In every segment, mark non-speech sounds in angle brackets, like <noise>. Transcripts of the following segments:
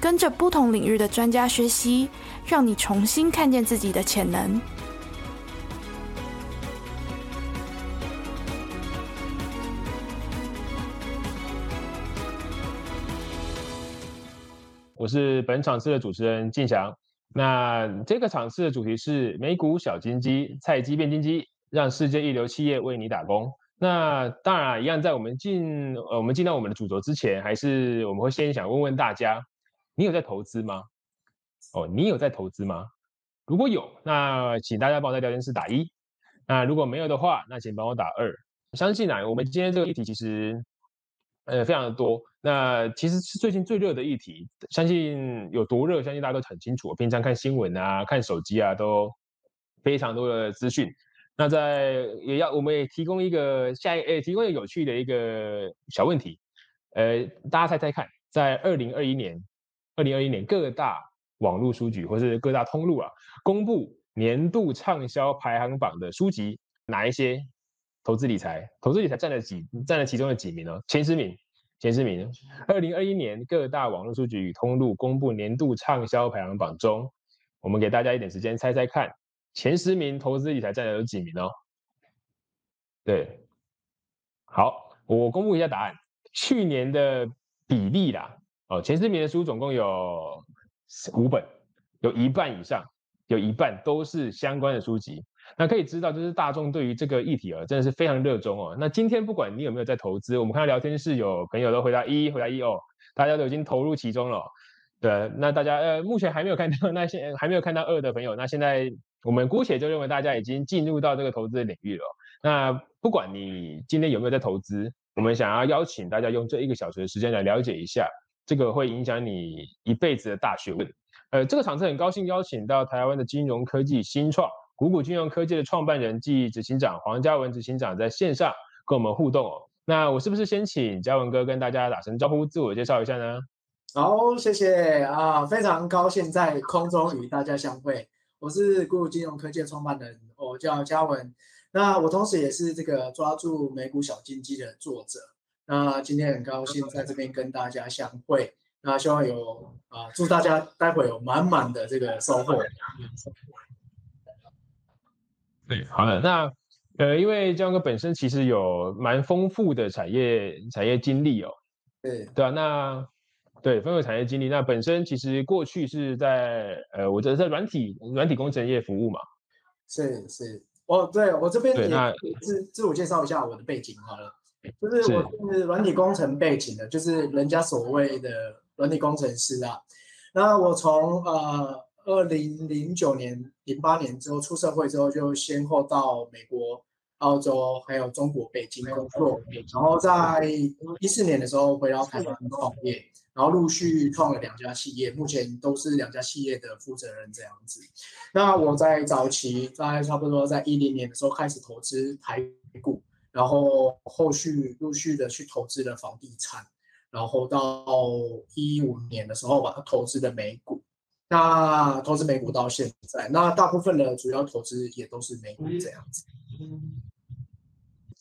跟着不同领域的专家学习，让你重新看见自己的潜能。我是本场次的主持人静祥。那这个场次的主题是美股小金鸡，菜鸡变金鸡，让世界一流企业为你打工。那当然，一样在我们进呃我们进到我们的主轴之前，还是我们会先想问问大家，你有在投资吗？哦，你有在投资吗？如果有，那请大家帮我在聊天室打一。那如果没有的话，那请帮我打二。相信啊，我们今天这个议题其实呃非常的多。那其实是最近最热的议题，相信有多热，相信大家都很清楚。平常看新闻啊，看手机啊，都非常多的资讯。那在也要，我们也提供一个下一，呃，提供一个有趣的一个小问题，呃，大家猜猜看，在二零二一年，二零二一年各大网络书局或是各大通路啊，公布年度畅销排行榜的书籍，哪一些投资理财？投资理财占了几，占了其中的几名呢？前十名，前十名。二零二一年各大网络书局与通路公布年度畅销排行榜中，我们给大家一点时间猜猜看。前十名投资理财占了有几名哦？对，好，我公布一下答案。去年的比例啦，哦，前十名的书总共有五本，有一半以上，有一半都是相关的书籍。那可以知道，就是大众对于这个议题啊，真的是非常热衷哦。那今天不管你有没有在投资，我们看到聊天室有朋友都回答一，回答一哦，大家都已经投入其中了。对，那大家呃，目前还没有看到 <laughs> 那些还没有看到二的朋友，那现在。我们姑且就认为大家已经进入到这个投资的领域了。那不管你今天有没有在投资，我们想要邀请大家用这一个小时的时间来了解一下这个会影响你一辈子的大学问。呃，这个场次很高兴邀请到台湾的金融科技新创股股金融科技的创办人暨执行长黄嘉文执行长在线上跟我们互动哦。那我是不是先请嘉文哥跟大家打声招呼，自我介绍一下呢？好，谢谢啊，非常高兴在空中与大家相会。我是股股金融科技的创办人，我叫嘉文。那我同时也是这个抓住美股小金鸡的作者。那今天很高兴在这边跟大家相会。那希望有啊，祝大家待会有满满的这个收获。对，好的。那呃，因为江哥本身其实有蛮丰富的产业产业经历哦。对，对啊，那。对，丰富产业经历。那本身其实过去是在呃，我这在软体软体工程业服务嘛。是是，哦，对我这边也自自我介绍一下我的背景好了，就是我是软体工程背景的，就是人家所谓的软体工程师啊。那我从呃二零零九年、零八年之后出社会之后，就先后到美国、澳洲还有中国北京工作，然后在一四年的时候回到台湾创业。然后陆续创了两家企业，目前都是两家企业的负责人这样子。那我在早期，在差不多在一零年的时候开始投资台股，然后后续陆续的去投资了房地产，然后到一五年的时候把它投资的美股。那投资美股到现在，那大部分的主要投资也都是美股这样子。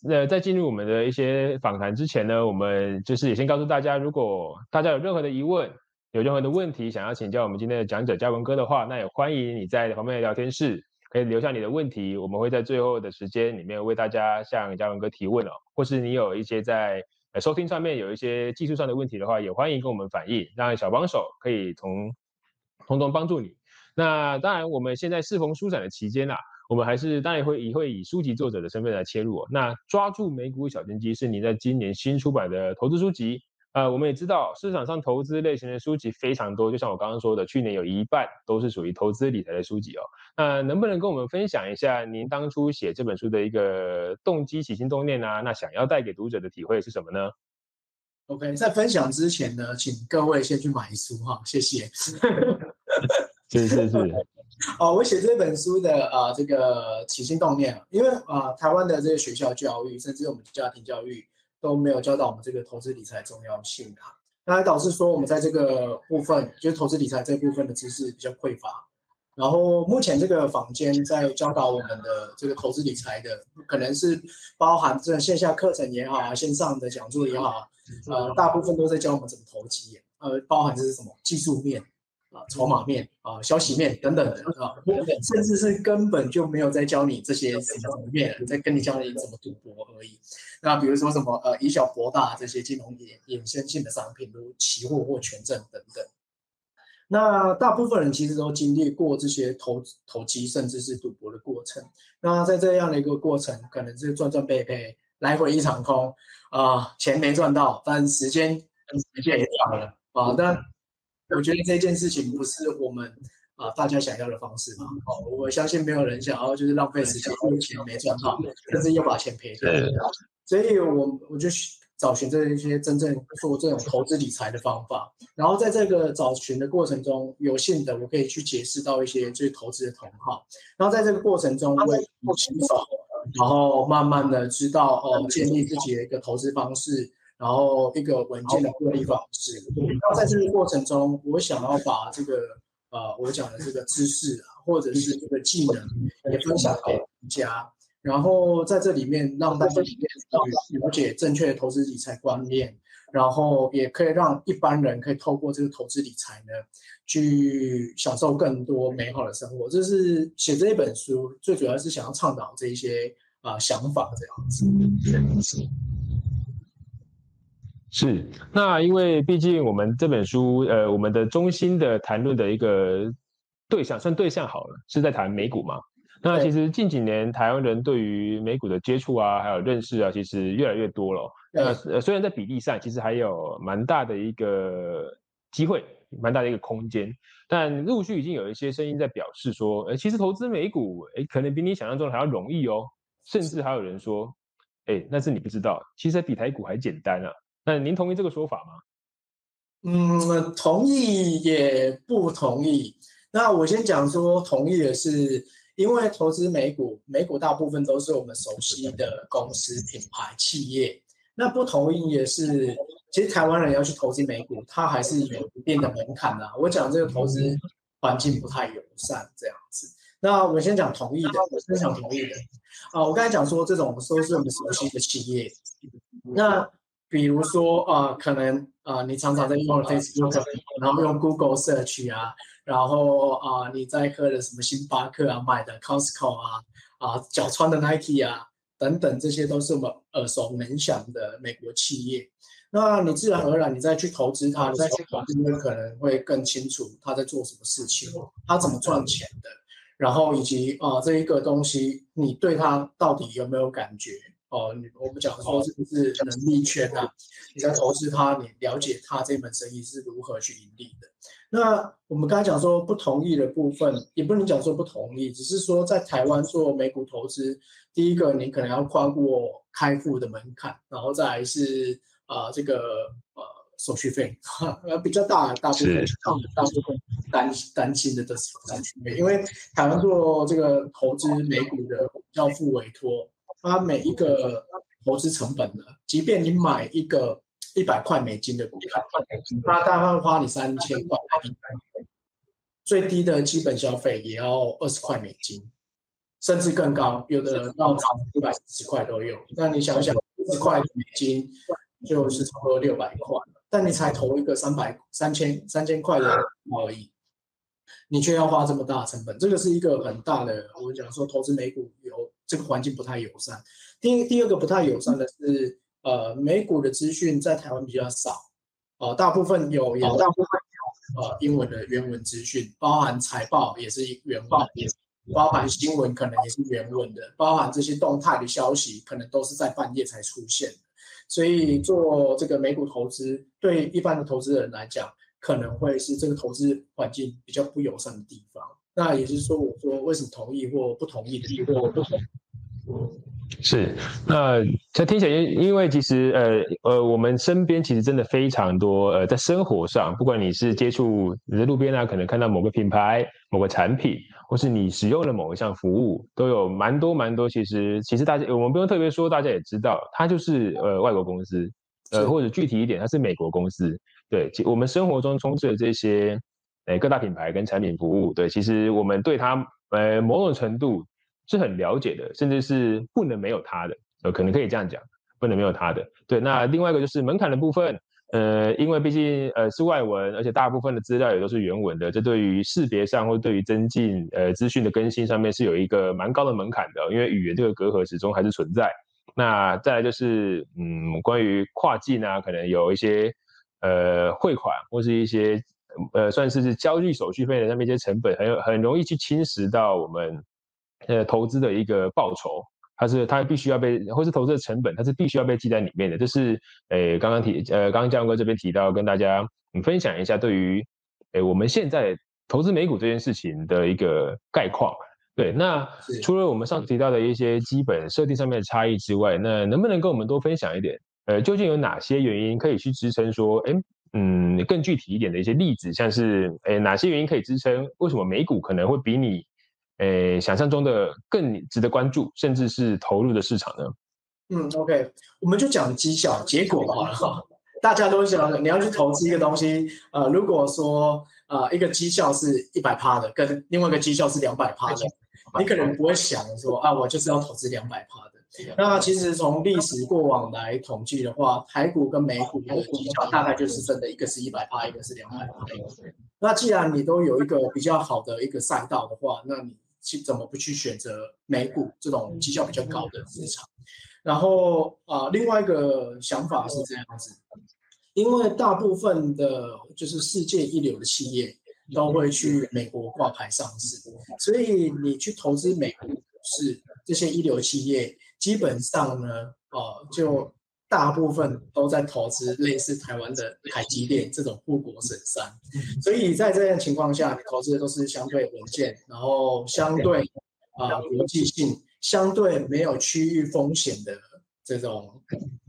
那在进入我们的一些访谈之前呢，我们就是也先告诉大家，如果大家有任何的疑问，有任何的问题想要请教我们今天的讲者嘉文哥的话，那也欢迎你在旁边的聊天室可以留下你的问题，我们会在最后的时间里面为大家向嘉文哥提问哦。或是你有一些在收听上面有一些技术上的问题的话，也欢迎跟我们反映，让小帮手可以从从中帮助你。那当然，我们现在适逢书展的期间啊。我们还是当然会以会以书籍作者的身份来切入。那抓住美股小金鸡是你在今年新出版的投资书籍。呃，我们也知道市场上投资类型的书籍非常多，就像我刚刚说的，去年有一半都是属于投资理财的书籍哦。那能不能跟我们分享一下您当初写这本书的一个动机、起心动念啊？那想要带给读者的体会是什么呢？OK，在分享之前呢，请各位先去买书哈，谢谢。是是是。<laughs> 哦，我写这本书的啊，这个起心动念，因为啊，台湾的这个学校教育，甚至我们家庭教育都没有教导我们这个投资理财重要性啊，那导致说我们在这个部分，就是投资理财这部分的知识比较匮乏。然后目前这个坊间在教导我们的这个投资理财的，可能是包含这线下课程也好啊，线上的讲座也好，呃，大部分都在教我们怎么投机，呃，包含这是什么技术面。啊，筹码面啊，消息面等等的啊，甚至是根本就没有在教你这些什么面，在跟你教你怎么赌博而已。那比如说什么呃以小博大这些金融衍衍生性的商品，如期货或权证等等。那大部分人其实都经历过这些投投机甚至是赌博的过程。那在这样的一个过程，可能是赚赚赔赔，来回一场空啊，钱没赚到，但时间时间也掉了啊，但。我觉得这件事情不是我们啊大家想要的方式嘛？哦，我相信没有人想要就是浪费时间，因为钱没赚到，但是又把钱赔掉。所以，我我就找寻这一些真正做这种投资理财的方法。然后，在这个找寻的过程中，有幸的我可以去解释到一些就是投资的同好。然后，在这个过程中，为新手，然后慢慢的知道哦，建立自己的一个投资方式。然后一个文件的获利方式。那在这个过程中，我想要把这个呃我讲的这个知识啊，或者是这个技能也分享给大家。然后在这里面让大家去了解正确的投资理财观念，然后也可以让一般人可以透过这个投资理财呢，去享受更多美好的生活。这是写这一本书最主要是想要倡导这一些啊想法这样子。是，那因为毕竟我们这本书，呃，我们的中心的谈论的一个对象，算对象好了，是在谈美股嘛。那其实近几年台湾人对于美股的接触啊，还有认识啊，其实越来越多了。那呃，虽然在比例上其实还有蛮大的一个机会，蛮大的一个空间，但陆续已经有一些声音在表示说，呃，其实投资美股，哎，可能比你想象中的还要容易哦。甚至还有人说，哎，那是你不知道，其实比台股还简单啊。那您同意这个说法吗？嗯，同意也不同意。那我先讲说同意的是，因为投资美股，美股大部分都是我们熟悉的公司、品牌、企业。那不同意也是，其实台湾人要去投资美股，它还是有一定的门槛的。我讲这个投资环境不太友善这样子。那我先讲同意的，我先讲同意的。啊，我刚才讲说这种都是我们熟悉的企业，那。比如说啊，可能啊，你常常在用 Facebook，然后用 Google Search 啊，然后啊，你在喝的什么星巴克啊，买的 Costco 啊，啊，脚穿的 Nike 啊，等等，这些都是我们耳熟能详的美国企业。那你自然而然，你再去投资它，再去投资，你可能会更清楚他在做什么事情，他怎么赚钱的，然后以及啊，这一个东西，你对它到底有没有感觉？哦，你我们讲说是不是能力圈啊？你在投资它，你了解它这门生意是如何去盈利的。那我们刚才讲说不同意的部分，也不能讲说不同意，只是说在台湾做美股投资，第一个你可能要跨过开户的门槛，然后再来是啊这个呃手续费，<laughs> 呃比较大，大部分大部分担担心的都是手续费，因为台湾做这个投资美股的要付委托。它每一个投资成本呢，即便你买一个一百块美金的股票，它大概花你三千块，最低的基本消费也要二十块美金，甚至更高，有的人到一百十块都有。那你想想，十块美金就是差不多六百块，但你才投一个三百三千三千块的而已，你却要花这么大成本，这个是一个很大的。我讲说投资美股有。这个环境不太友善。第第二个不太友善的是，呃，美股的资讯在台湾比较少，呃，大部分有有大部分有呃英文的原文资讯，包含财报也是原文，包含新闻可能也是原文的，包含这些动态的消息可能都是在半夜才出现的。所以做这个美股投资，对一般的投资人来讲，可能会是这个投资环境比较不友善的地方。那也就是说，我说为什么同意或不同意的地方。是，那这听起来，因为其实呃呃，我们身边其实真的非常多呃，在生活上，不管你是接触你在路边啊，可能看到某个品牌、某个产品，或是你使用了某一项服务，都有蛮多蛮多。其实其实大家我们不用特别说，大家也知道，它就是呃外国公司，呃或者具体一点，它是美国公司。对，我们生活中充斥的这些呃各大品牌跟产品服务，对，其实我们对它呃某种程度。是很了解的，甚至是不能没有它的，呃，可能可以这样讲，不能没有它的。对，那另外一个就是门槛的部分，呃，因为毕竟呃是外文，而且大部分的资料也都是原文的，这对于识别上或对于增进呃资讯的更新上面是有一个蛮高的门槛的，因为语言这个隔阂始终还是存在。那再来就是，嗯，关于跨境啊，可能有一些呃汇款或是一些呃算是是交易手续费的上面一些成本，很有很容易去侵蚀到我们。呃，投资的一个报酬，它是它必须要被，或是投资的成本，它是必须要被记在里面的。这是诶，刚刚提，呃，刚刚江哥这边提到，跟大家嗯分享一下对于诶我们现在投资美股这件事情的一个概况。对，那除了我们上次提到的一些基本设定上面的差异之外，那能不能跟我们多分享一点？呃，究竟有哪些原因可以去支撑说，哎，嗯，更具体一点的一些例子，像是诶哪些原因可以支撑？为什么美股可能会比你？诶，想象中的更值得关注，甚至是投入的市场呢？嗯，OK，我们就讲绩效结果好了哈。大家都想，你要去投资一个东西，呃，如果说呃一个绩效是一百趴的，跟另外一个绩效是两百趴的，你可能不会想说啊，我就是要投资两百趴的。那其实从历史过往来统计的话，台股跟美股的绩效大概就是真的，一个是一百趴，一个是两百趴。那既然你都有一个比较好的一个赛道的话，那你去怎么不去选择美股这种绩效比较高的市场？然后啊，另外一个想法是这样子，因为大部分的就是世界一流的企业都会去美国挂牌上市，所以你去投资美股是这些一流企业，基本上呢，呃，就。大部分都在投资类似台湾的台积电这种护国神山，所以在这样情况下，你投资的都是相对稳健，然后相对啊国际性、相对没有区域风险的这种，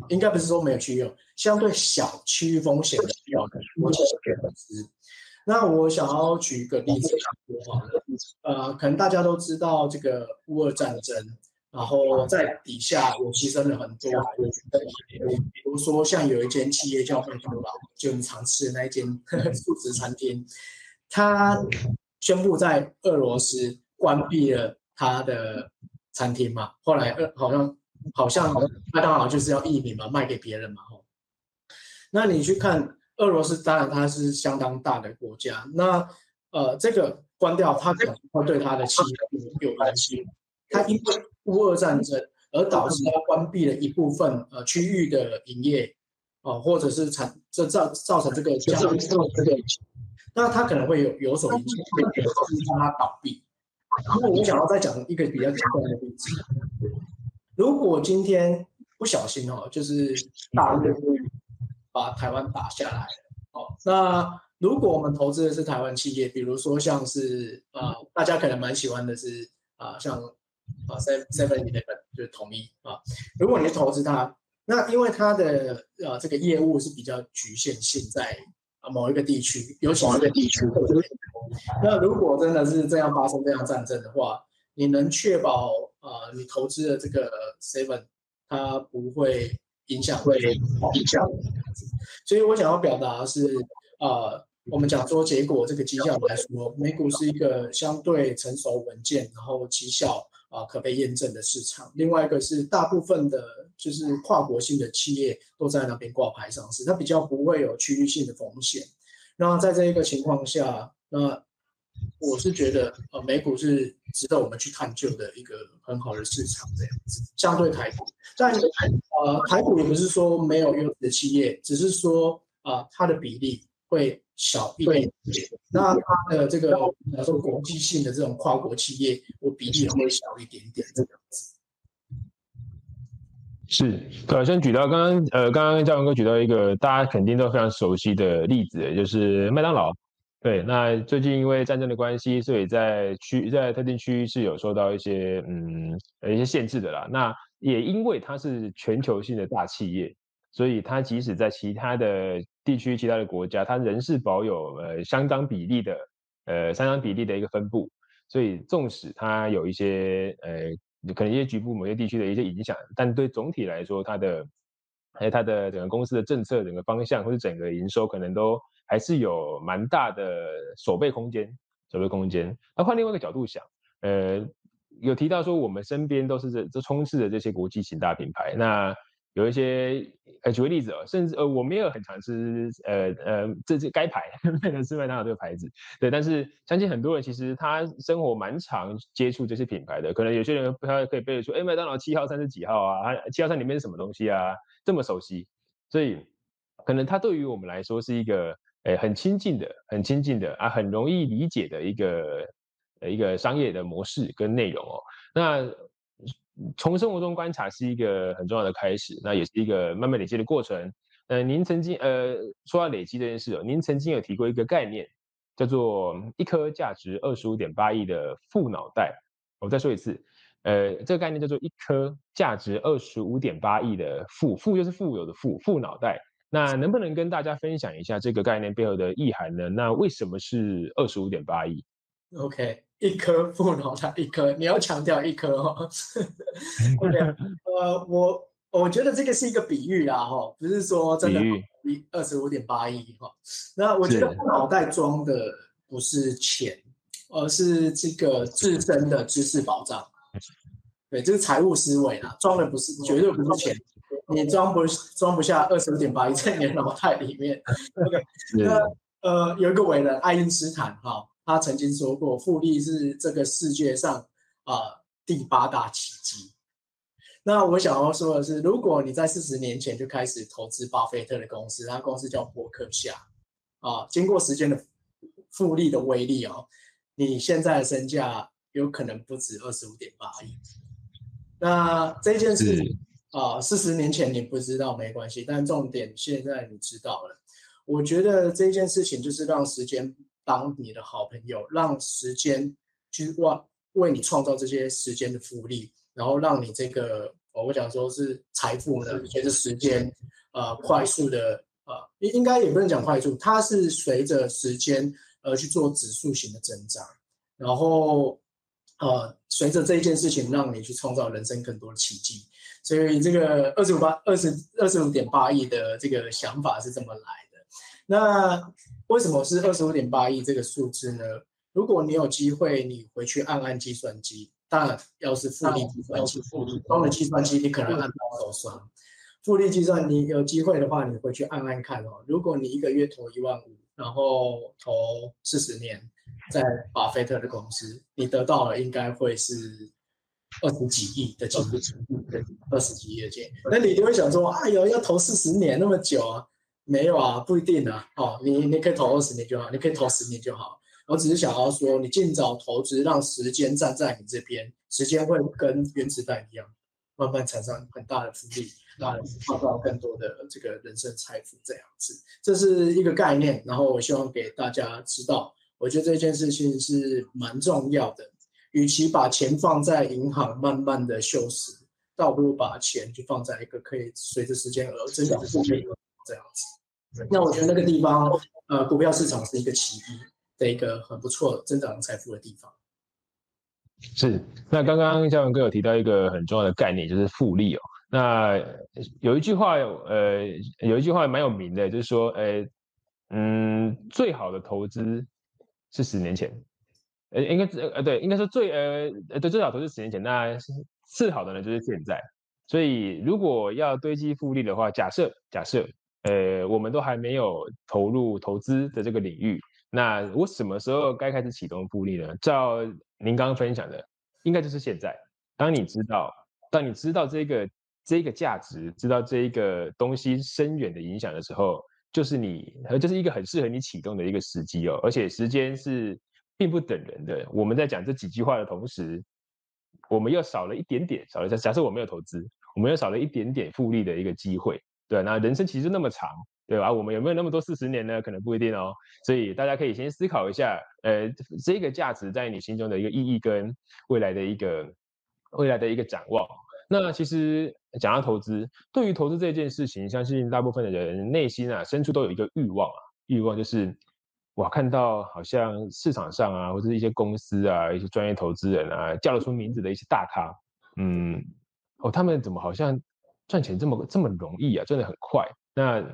应该不是说没有区域，相对小区域风险的国际投资。那我想要举一个例子呃，可能大家都知道这个乌俄战争。然后在底下我牺牲了很多，我比如说像有一间企业叫麦当劳，就你常吃的那一间 <laughs> 素食餐厅，它宣布在俄罗斯关闭了它的餐厅嘛。后来呃好像好像麦当劳就是要移民嘛，卖给别人嘛吼。那你去看俄罗斯，当然它是相当大的国家，那呃这个关掉，它可能会对它的企业有关系。它因为乌俄战争而导致它关闭了一部分呃区域的营业，哦，或者是产这造造成这个加速这个，那它可能会有有所影响，会导致它倒闭。那我想要再讲一个比较极端的例子，如果今天不小心哦，就是大陆把台湾打下来，哦，那如果我们投资的是台湾企业，比如说像是呃，大家可能蛮喜欢的是啊，像。啊，seven seven eleven 就是统一啊。如果你投资它，那因为它的呃这个业务是比较局限性在啊某一个地区，尤其是个地区。那如果真的是这样发生这样战争的话，你能确保啊你投资的这个 seven 它不会影响会影响？所以我想要表达是啊，我们讲说结果这个绩效来说，美股是一个相对成熟稳健，然后绩效。啊，可被验证的市场。另外一个是，大部分的，就是跨国性的企业都在那边挂牌上市，它比较不会有区域性的风险。那在这一个情况下，那我是觉得，呃，美股是值得我们去探究的一个很好的市场，这样子。相对台股，但呃，台股也不是说没有优质的企业，只是说啊，它的比例会。小一点，那它的这个，比如说国际性的这种跨国企业，我比例会小一点点这样子。是，呃，先举到刚刚，呃，刚刚嘉文哥举到一个大家肯定都非常熟悉的例子，就是麦当劳。对，那最近因为战争的关系，所以在区在特定区域是有受到一些嗯一些限制的啦。那也因为它是全球性的大企业，所以它即使在其他的地区、其他的国家，它仍是保有呃相当比例的呃相当比例的一个分布。所以纵使它有一些呃可能一些局部某些地区的一些影响，但对总体来说，它的还有它的整个公司的政策、整个方向或者整个营收，可能都还是有蛮大的守备空间。守备空间。那换另外一个角度想，呃。有提到说，我们身边都是这这充斥着这些国际型大品牌。那有一些，呃，举个例子哦，甚至呃，我没有很常吃，呃呃，这这该牌麦德斯麦当劳这个牌子，对。但是相信很多人其实他生活蛮常接触这些品牌的，可能有些人他可以背得出，哎，麦当劳七号餐是几号啊？七号餐里面是什么东西啊？这么熟悉，所以可能它对于我们来说是一个，哎，很亲近的，很亲近的啊，很容易理解的一个。的一个商业的模式跟内容哦，那从生活中观察是一个很重要的开始，那也是一个慢慢累积的过程。呃，您曾经呃说到累积这件事哦，您曾经有提过一个概念，叫做一颗价值二十五点八亿的富脑袋。我再说一次，呃，这个概念叫做一颗价值二十五点八亿的富，富就是富有的富，富脑袋。那能不能跟大家分享一下这个概念背后的意涵呢？那为什么是二十五点八亿？OK。一颗 <laughs> 富脑袋，一颗，你要强调一颗哦。<laughs> OK，呃，我我觉得这个是一个比喻啦，哈，不是说真的一二十五点八亿哈。那我觉得富脑袋装的不是钱，而是这个自身的知识保障。对，这是财务思维啦，装的不是绝对不是钱，你装不装不下二十五点八亿在你的脑袋里面。OK，<laughs> 那呃，有一个伟人爱因斯坦哈。他曾经说过，复利是这个世界上啊第八大奇迹。那我想要说的是，如果你在四十年前就开始投资巴菲特的公司，他公司叫伯克夏啊，经过时间的复利的威力哦，你现在的身价有可能不止二十五点八亿。那这件事啊，四十年前你不知道没关系，但重点现在你知道了。我觉得这件事情就是让时间。当你的好朋友，让时间去为为你创造这些时间的福利，然后让你这个，我想说是财富呢，随着时间，呃，快速的，呃，应应该也不能讲快速，它是随着时间而去做指数型的增长，然后，呃，随着这一件事情，让你去创造人生更多的奇迹。所以这个二十五八二十二十五点八亿的这个想法是这么来的。那。为什么是二十五点八亿这个数字呢？如果你有机会，你回去按按计算机，当然要是复利计算机，装的计算机你可能按到手酸。复利计算你有机会的话，你回去按按看哦。如果你一个月投一万五，然后投四十年，在巴菲特的公司，你得到了应该会是二十几亿的金额，对，二十几亿的金。那你就会想说，哎呦，要投四十年那么久啊？没有啊，不一定啊。哦，你你可以投二十年就好，你可以投十年就好。我只是想要说，你尽早投资，让时间站在你这边，时间会跟原子弹一样，慢慢产生很大的复利，让创造更多的这个人生财富。这样子，这是一个概念。然后我希望给大家知道，我觉得这件事情是蛮重要的。与其把钱放在银行慢慢的锈蚀，倒不如把钱就放在一个可以随着时间而增长的部分，这样子。那我觉得那个地方，呃，股票市场是一个奇迹的一个很不错增长财富的地方。是，那刚刚嘉文哥有提到一个很重要的概念，就是复利哦。那有一句话，呃，有一句话蛮有名的，就是说，呃，嗯，最好的投资是十年前，呃，应该呃，对，应该说最呃，对，最好投资十年前，那次好的呢就是现在。所以如果要堆积复利的话，假设假设。呃，我们都还没有投入投资的这个领域，那我什么时候该开始启动复利呢？照您刚刚分享的，应该就是现在。当你知道，当你知道这个这个价值，知道这一个东西深远的影响的时候，就是你，就是一个很适合你启动的一个时机哦。而且时间是并不等人的。我们在讲这几句话的同时，我们又少了一点点，少了假假设我没有投资，我们又少了一点点复利的一个机会。对，那人生其实那么长，对吧？我们有没有那么多四十年呢？可能不一定哦。所以大家可以先思考一下，呃，这个价值在你心中的一个意义跟未来的一个未来的一个展望。那其实讲到投资，对于投资这件事情，相信大部分的人内心啊深处都有一个欲望啊，欲望就是我看到好像市场上啊，或者一些公司啊，一些专业投资人啊，叫得出名字的一些大咖，嗯，哦，他们怎么好像赚钱这么这么容易啊，赚的很快？那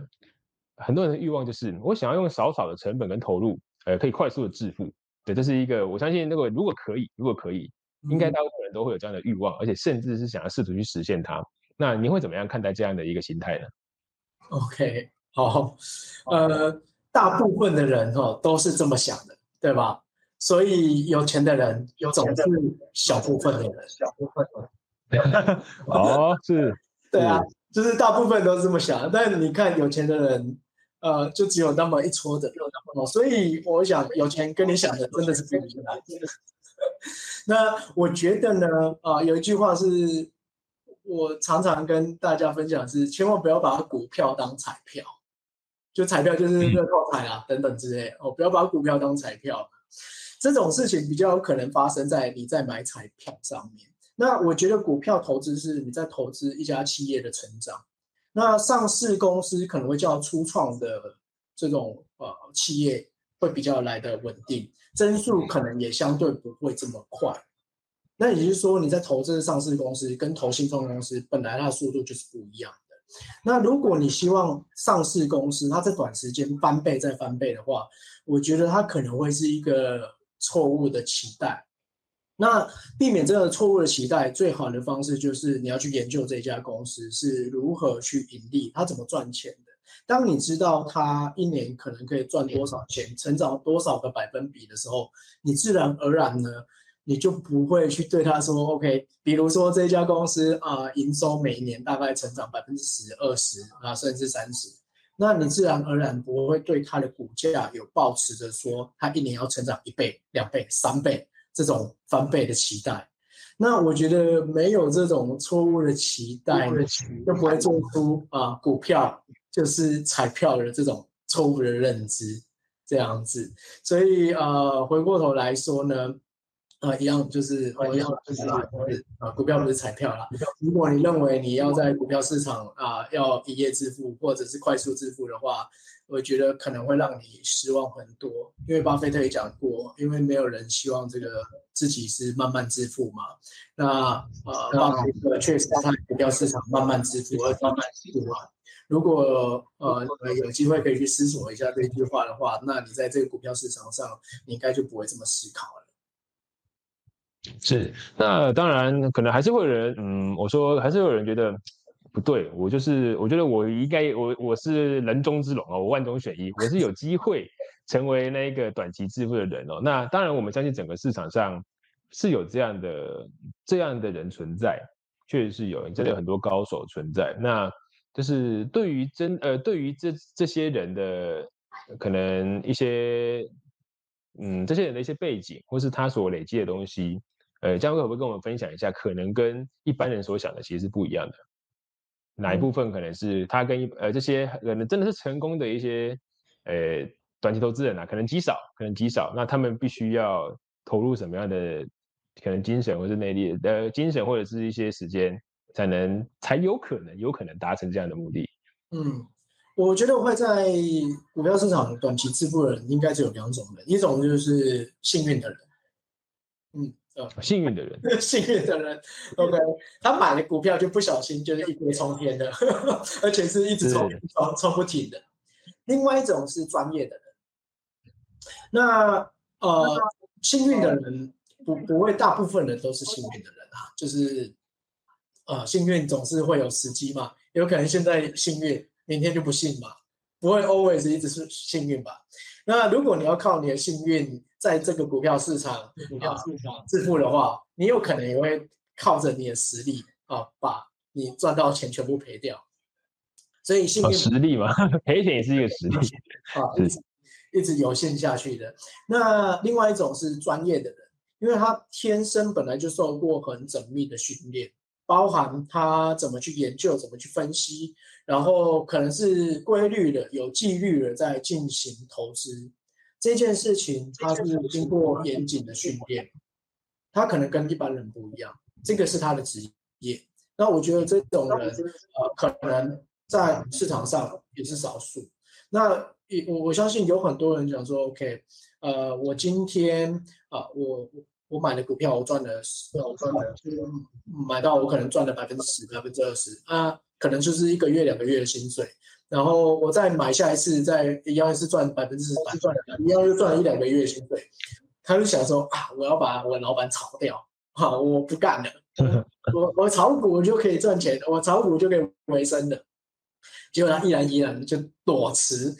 很多人的欲望就是我想要用少少的成本跟投入，呃，可以快速的致富。对，这是一个我相信那个如果可以，如果可以。应该大部分人都会有这样的欲望，而且甚至是想要试图去实现它。那您会怎么样看待这样的一个心态呢？OK，好，呃，大部分的人哦都是这么想的，对吧？所以有钱的人有总是小部分的人，小部分的。<laughs> 哦，是，对啊，就是大部分都是这么想。但你看有钱的人，呃，就只有那么一撮的，所以我想有钱跟你想的真的是不一样。<laughs> 那我觉得呢，啊，有一句话是我常常跟大家分享，是千万不要把股票当彩票，就彩票就是乐透彩啊等等之类哦，不要把股票当彩票，这种事情比较有可能发生在你在买彩票上面。那我觉得股票投资是你在投资一家企业的成长，那上市公司可能会叫初创的这种呃企业会比较来的稳定。增速可能也相对不会这么快，那也就是说，你在投资上市公司跟投新创公司，本来它的速度就是不一样的。那如果你希望上市公司它在短时间翻倍再翻倍的话，我觉得它可能会是一个错误的期待。那避免这个错误的期待，最好的方式就是你要去研究这家公司是如何去盈利，它怎么赚钱的。当你知道它一年可能可以赚多少钱，成长多少个百分比的时候，你自然而然呢，你就不会去对他说 OK。比如说这家公司啊，营收每年大概成长百分之十、二十啊，甚至三十，那你自然而然不会对它的股价有抱持着说它一年要成长一倍、两倍、三倍这种翻倍的期待。那我觉得没有这种错误的期待，就不会做出啊股票。就是彩票的这种错误的认知，这样子，所以呃，回过头来说呢，啊，一样就是一样就是啊，股票不是彩票啦。如果你认为你要在股票市场啊要一夜致富或者是快速致富的话，我觉得可能会让你失望很多。因为巴菲特也讲过，因为没有人希望这个自己是慢慢致富嘛。那呃，巴菲特确实在股票市场慢慢致富，慢慢致富嘛。如果呃有机会可以去思索一下这句话的话，那你在这个股票市场上，你应该就不会这么思考了。是，那当然可能还是会有人，嗯，我说还是有人觉得不对，我就是我觉得我应该我我是人中之龙哦，我万中选一，我是有机会成为那个短期致富的人哦。那当然我们相信整个市场上是有这样的这样的人存在，确实是有，真的有很多高手存在。那就是对于真呃，对于这这些人的可能一些，嗯，这些人的一些背景，或是他所累积的东西，呃，江哥可不可以跟我们分享一下？可能跟一般人所想的其实是不一样的。哪一部分可能是他跟一呃这些可能真的是成功的一些呃短期投资人啊，可能极少，可能极少。那他们必须要投入什么样的可能精神或是内力呃精神或者是一些时间？才能才有可能有可能达成这样的目的。嗯，我觉得会在股票市场短期致富的人应该只有两种人，一种就是幸运的人。嗯，呃，幸运的人，<laughs> 幸运的人，OK，他买了股票就不小心就是一飞冲天的，<laughs> 而且是一直冲冲冲不停的。另外一种是专业的人。那呃，幸运的人不不会大部分人都是幸运的人啊，就是。呃，幸运总是会有时机嘛，有可能现在幸运，明天就不幸嘛，不会 always 一直是幸运吧？那如果你要靠你的幸运在这个股票市场股票市场致富的话，你有可能也会靠着你的实力啊，把你赚到钱全部赔掉。所以幸运实力嘛，赔钱也是一个实力 <laughs> 啊，一直一直有限下去的。那另外一种是专业的人，因为他天生本来就受过很缜密的训练。包含他怎么去研究，怎么去分析，然后可能是规律的、有纪律的在进行投资这件事情，他是经过严谨的训练，他可能跟一般人不一样，这个是他的职业。那我觉得这种人呃，可能在市场上也是少数。那我我相信有很多人讲说，OK，呃，我今天啊，我我买的股票我赚了，我赚了，买到我可能赚了百分之十、百分之二十啊，可能就是一个月、两个月的薪水。然后我再买下一次，再一样是赚百分之十，赚一样又赚了一两个月薪水。他就想说啊，我要把我老板炒掉，好，我不干了。<laughs> 我我炒股就可以赚钱，我炒股就可以维生的。结果他毅然毅然就裸辞。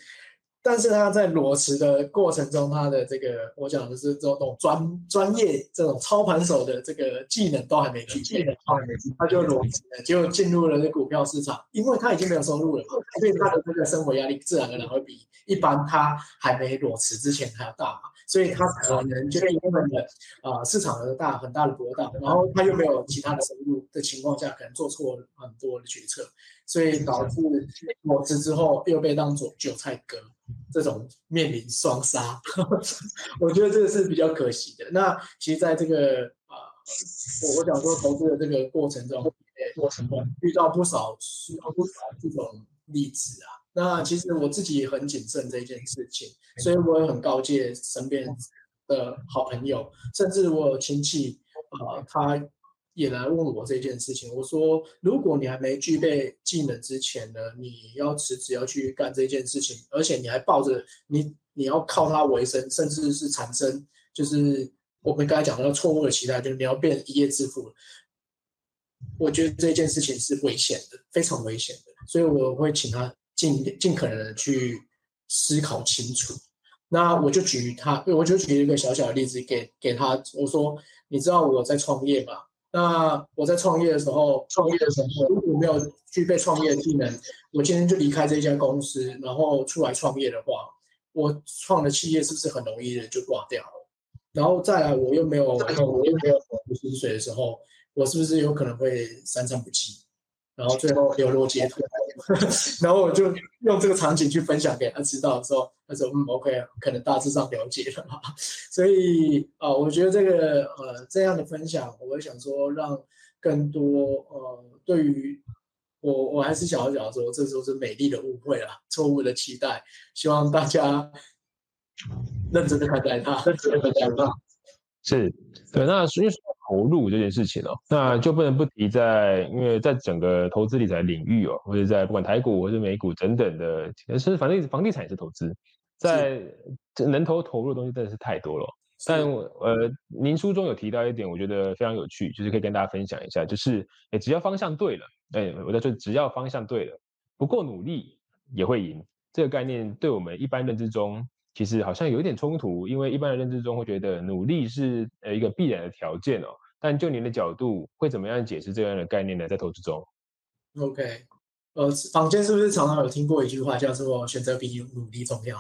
但是他在裸辞的过程中，他的这个我讲的是这种专专业这种操盘手的这个技能都还没具备，他就裸辞了，就进入了这股票市场，因为他已经没有收入了嘛，所以他的这个生活压力自然而然会比一般他还没裸辞之前还要大嘛，所以他可能就是因为的啊市场的大很大的波动，然后他又没有其他的收入的情况下，可能做错很多的决策，所以导致裸辞之后又被当做韭菜割。这种面临双杀，我觉得这个是比较可惜的。那其实，在这个啊，我我想说投资的这个过程中，过程中遇到不少不少这种例子啊。那其实我自己也很谨慎这件事情，所以我也很告诫身边的好朋友，甚至我有亲戚啊，他。也来问我这件事情，我说，如果你还没具备技能之前呢，你要辞职要去干这件事情，而且你还抱着你你要靠它为生，甚至是产生就是我们刚才讲的错误的期待，就是你要变一夜致富。我觉得这件事情是危险的，非常危险的，所以我会请他尽尽可能的去思考清楚。那我就举他，我就举一个小小的例子给给他，我说，你知道我在创业吗？那我在创业的时候，创业的时候如果没有具备创业技能，我今天就离开这家公司，然后出来创业的话，我创的企业是不是很容易的就挂掉了？然后再来，我又没有，我又没有薪水的时候，我是不是有可能会三餐不继？然后最后流落街头，<laughs> 然后我就用这个场景去分享给他知道的时候，他说：“嗯，OK，可能大致上了解了。<laughs> ”所以啊，我觉得这个呃这样的分享，我想说让更多呃对于我，我还是想要讲说，这时候是美丽的误会啊，错误的期待，希望大家认真的看待它，认真的看待它。是对，那因为投入这件事情哦，那就不能不提在，因为在整个投资理财领域哦，或者在不管台股或者美股等等的，其实反正房地产也是投资，在能投投入的东西真的是太多了。但呃，您书中有提到一点，我觉得非常有趣，就是可以跟大家分享一下，就是哎，只要方向对了，哎，我在说只要方向对了，不够努力也会赢。这个概念对我们一般认知中。其实好像有一点冲突，因为一般的认知中会觉得努力是呃一个必然的条件哦。但就您的角度，会怎么样解释这样的概念呢？在投资中？OK，呃，坊间是不是常常有听过一句话，叫做“选择比努力重要”？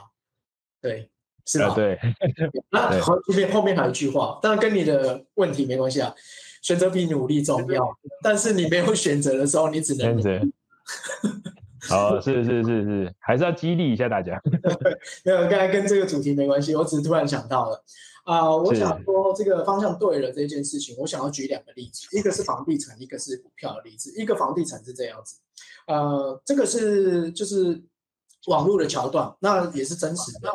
对，是吧？对。<laughs> 那后面后面还有一句话，当然跟你的问题没关系啊。选择比努力重要，<laughs> 但是你没有选择的时候，你只能。<laughs> <laughs> 哦，是是是是，还是要激励一下大家。<laughs> 没有，刚才跟这个主题没关系，我只是突然想到了。啊，我想说这个方向对了这件事情，我想要举两个例子，一个是房地产，一个是股票的例子。一个房地产是这样子，呃，这个是就是。网络的桥段，那也是真实的。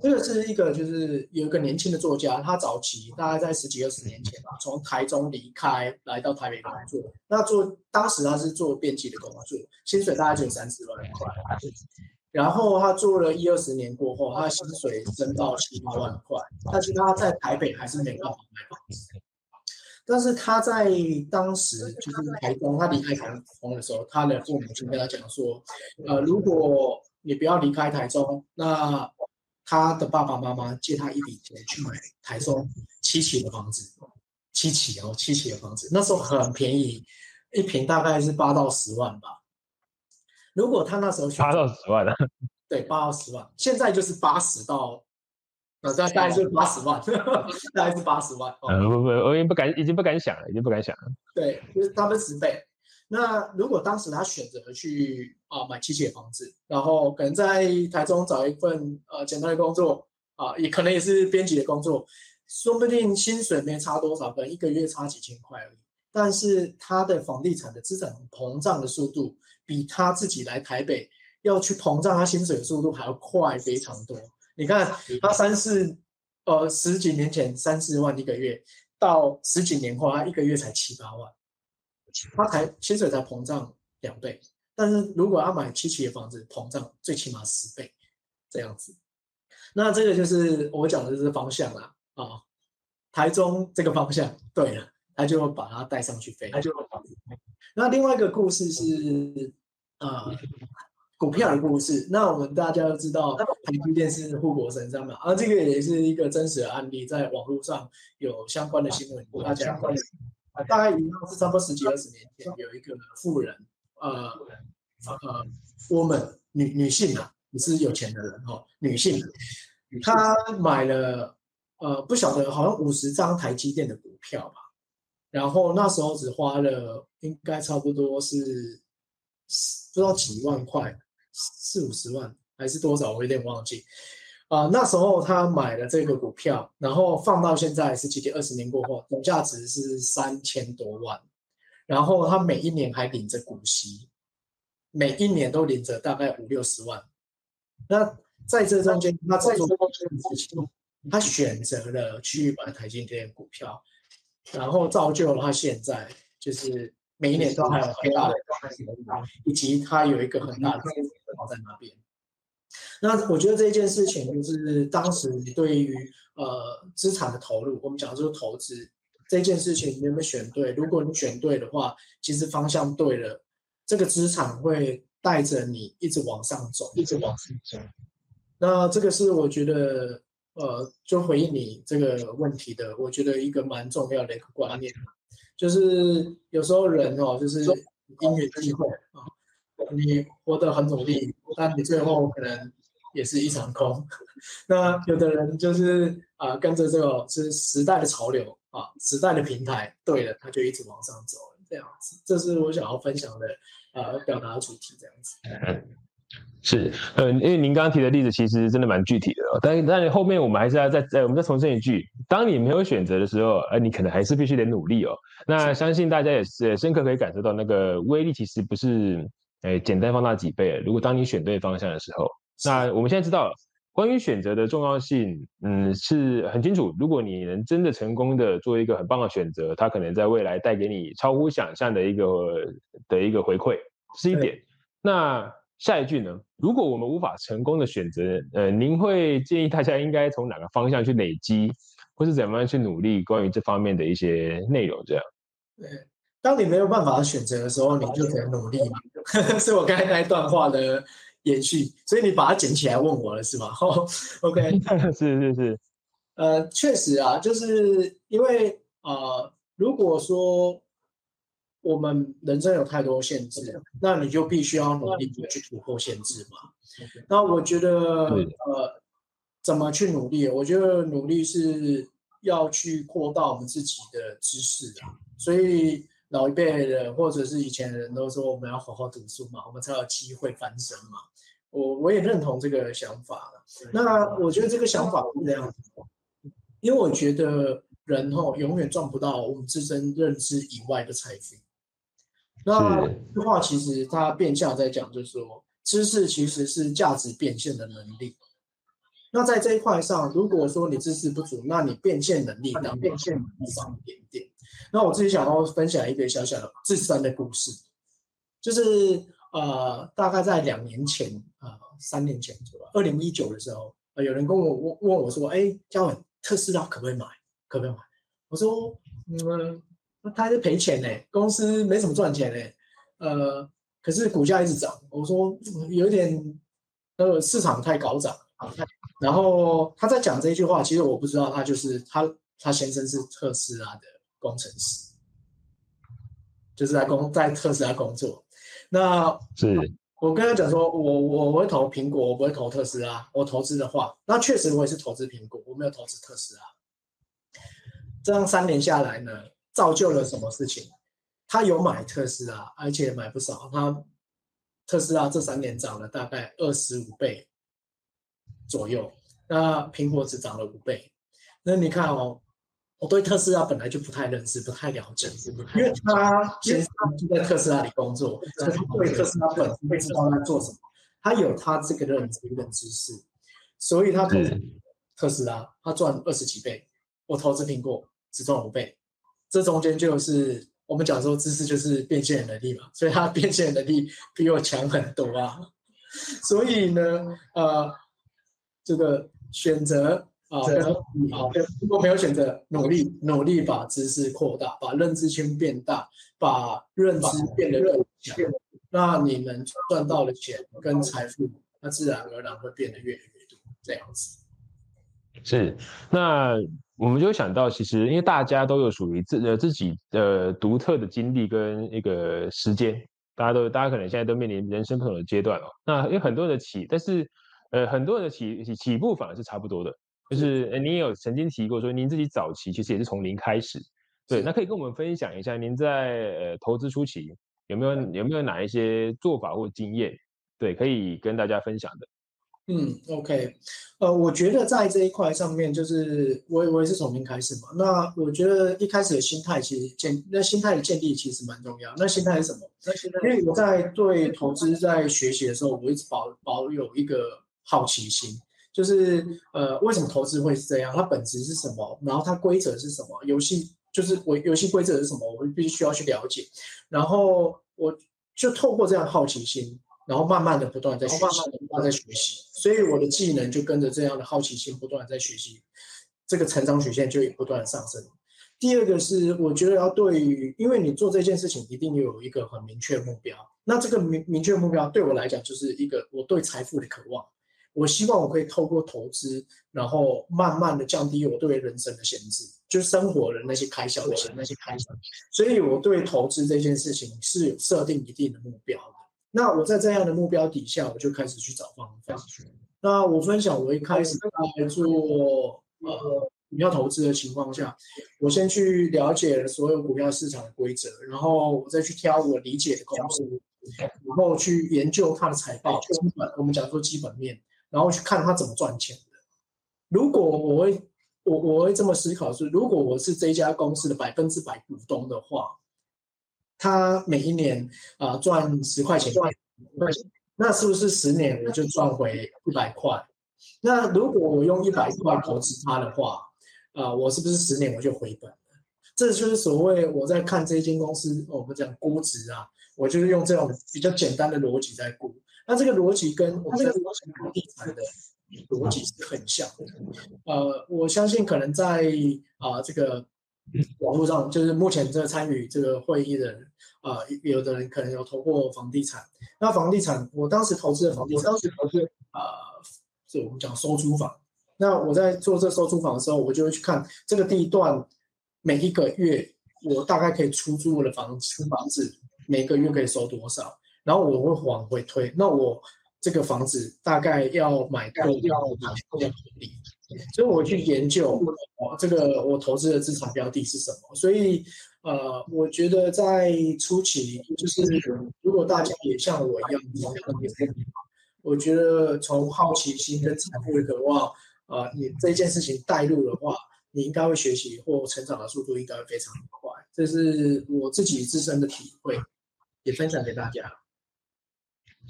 这个是一个，就是有一个年轻的作家，他早期大概在十几二十年前吧，从台中离开来到台北工作。那做当时他是做编辑的工作，薪水大概只有三十万块。然后他做了一二十年过后，他的薪水升到七八万块，但是他在台北还是没办法买房子。但是他在当时就是台中，他离开台中的时候，他的父母亲跟他讲说，呃，如果你不要离开台中，那他的爸爸妈妈借他一笔钱去买台中七期的房子，七期哦，七期的房子，那时候很便宜，一平大概是八到十万吧。如果他那时候八到十万的，对，八到十万，现在就是八十到。那大概是八十万，<laughs> 大概是八十万。呃，不不，我已经不敢，已经不敢想了，已经不敢想了。对，就是他们十倍。那如果当时他选择去啊买七期的房子，然后可能在台中找一份呃简单的工作啊，也可能也是编辑的工作，说不定薪水没差多少，可能一个月差几千块而已。但是他的房地产的资产膨胀的速度，比他自己来台北要去膨胀他薪水的速度还要快非常多。你看他三四呃十几年前三四万一个月，到十几年后他一个月才七八万，他才薪水才膨胀两倍。但是如果要买七期的房子，膨胀最起码十倍这样子。那这个就是我讲的就是方向啦啊，台中这个方向对了，他就把它带上去飞。他就那另外一个故事是啊，股票的故事。那我们大家都知道台积电是护国神山嘛，啊，这个也是一个真实的案例，在网络上有相关的新闻，大家啊大概一样是差不多十几二十年前，有一个富人，呃呃，woman 女女性啊。你是有钱的人哦，女性，她买了呃不晓得好像五十张台积电的股票吧，然后那时候只花了应该差不多是不知道几万块，四五十万还是多少，我有点忘记啊。那时候他买了这个股票，然后放到现在是几天二十年过后，总价值是三千多万，然后他每一年还领着股息，每一年都领着大概五六十万。那在这中间，他在做这件事情，他选择了去买台积电股票，然后造就了他现在就是每一年都还有很大的以及他有一个很大的在那边。那我觉得这件事情就是当时你对于呃资产的投入，我们讲就是投资这件事情，你有没有选对？如果你选对的话，其实方向对了，这个资产会。带着你一直往上走，一直往上走。那这个是我觉得，呃，就回应你这个问题的，我觉得一个蛮重要的一个观念，就是有时候人哦，就是因缘际会啊，你活得很努力，但你最后可能也是一场空。<laughs> 那有的人就是啊，跟着这个是时代的潮流啊，时代的平台，对了，他就一直往上走，这样子。这是我想要分享的。呃，表达主题这样子，<laughs> 是，嗯，因为您刚刚提的例子其实真的蛮具体的，但但是后面我们还是要再再我们再重申一句，当你没有选择的时候，呃，你可能还是必须得努力哦。那相信大家也是深刻可以感受到那个威力，其实不是，哎，简单放大几倍。如果当你选对方向的时候，那我们现在知道了。关于选择的重要性，嗯，是很清楚。如果你能真的成功的做一个很棒的选择，它可能在未来带给你超乎想象的一个的一个回馈，是一点。那下一句呢？如果我们无法成功的选择，呃，您会建议大家应该从哪个方向去累积，或是怎么样去努力？关于这方面的一些内容，这样。对，当你没有办法选择的时候，你就得努力嘛。<laughs> 是我刚才那一段话的。延续，所以你把它捡起来问我了是吗？<laughs> 哦，OK，<laughs> 是是是，呃，确实啊，就是因为呃，如果说我们人生有太多限制，那你就必须要努力去突破限制嘛。那我觉得呃，怎么去努力？我觉得努力是要去扩大我们自己的知识啊，所以。老一辈的人，或者是以前的人都说，我们要好好读书嘛，我们才有机会翻身嘛。我我也认同这个想法了那我觉得这个想法是这样子，因为我觉得人哈永远赚不到我们自身认知以外的财富。那这话其实它变相在讲，就是说，知识其实是价值变现的能力。那在这一块上，如果说你知识不足，那你变现能力能变现能力少一点点。那我自己想要分享一个小小的自身的故事，就是呃，大概在两年前啊，三年前左右，二零一九的时候，呃，有人跟我问问我说：“哎，嘉文，特斯拉可不可以买？可不可以买？”我说：“嗯，那他是赔钱呢，公司没什么赚钱呢，呃，可是股价一直涨。”我说：“有点呃，市场太高涨。”然后他在讲这句话，其实我不知道，他就是他，他先生是特斯拉的。工程师就是在工在特斯拉工作，那是我跟他讲说，我我会投苹果，我不会投特斯拉。我投资的话，那确实我也是投资苹果，我没有投资特斯拉。这样三年下来呢，造就了什么事情？他有买特斯拉，而且买不少。他特斯拉这三年涨了大概二十五倍左右，那苹果只涨了五倍。那你看哦。我对特斯拉本来就不太认识，不太了解，因为他先生就在特斯拉里工作，所以他对特斯拉本身会知道在做什么，他有他这个认知跟知识，所以他投特斯拉，他赚二十几倍，我投资苹果只赚五倍，这中间就是我们讲说知识就是变现能力嘛，所以他变现能力比我强很多啊，所以呢，呃，这个选择。啊，好，如果没有选择，努力努力把知识扩大，把认知圈变大，把认知变得更强，那你们赚到的钱跟财富，那自然而然会变得越来越多，这样子。是，那我们就想到，其实因为大家都有属于自呃自己的独特的经历跟一个时间，大家都大家可能现在都面临人生不同的阶段哦。那有很多人的起，但是呃很多人的起起起步反而是差不多的。就是您有曾经提过说，您自己早期其实也是从零开始，对，那可以跟我们分享一下，您在呃投资初期有没有有没有哪一些做法或经验，对，可以跟大家分享的。嗯，OK，呃，我觉得在这一块上面，就是我我也是从零开始嘛，那我觉得一开始的心态其实建，那心态的建立其实蛮重要。那心态是什么？那心态，因为我在对投资在学习的时候，我一直保保有一个好奇心。就是呃，为什么投资会是这样？它本质是什么？然后它规则是什么？游戏就是我游戏规则是什么？我必须需要去了解。然后我就透过这样好奇心，然后慢慢的不断在学习，不断在学习。所以我的技能就跟着这样的好奇心不断在学习，这个成长曲线就也不断上升。第二个是我觉得要对于，因为你做这件事情一定有一个很明确目标。那这个明明确目标对我来讲就是一个我对财富的渴望。我希望我可以透过投资，然后慢慢的降低我对人生的限制，就是生活的那些开销的那些开销。所以我对投资这件事情是有设定一定的目标的。那我在这样的目标底下，我就开始去找方法。那我分享，我一开始在做呃股票投资的情况下，我先去了解了所有股票市场的规则，然后我再去挑我理解的公司，然后去研究它的财报，基本我们讲说基本面。然后去看他怎么赚钱的。如果我会，我我会这么思考是：如果我是这家公司的百分之百股东的话，他每一年啊赚十块钱，那是不是十年我就赚回一百块？那如果我用一百块投资他的话，啊，我是不是十年我就回本了？这就是所谓我在看这间公司，我们讲估值啊，我就是用这种比较简单的逻辑在估。那这个逻辑跟我们在房地产的逻辑是很像的。呃，我相信可能在啊这个网络上，就是目前在参与这个会议的人，啊，有的人可能有投过房地产。那房地产，我当时投资的房地产，当时投资啊，是我们讲收租房。那我在做这收租房的时候，我就会去看这个地段每一个月我大概可以出租我的房子，房子每个月可以收多少。然后我会往回推，那我这个房子大概要买多要买多少地？所以我去研究，哦，这个我投资的资产标的是什么？所以，呃，我觉得在初期，就是如果大家也像我一样，我觉得从好奇心跟财富的渴望，啊，你这件事情带入的话，你应该会学习或成长的速度应该会非常快。这是我自己自身的体会，也分享给大家。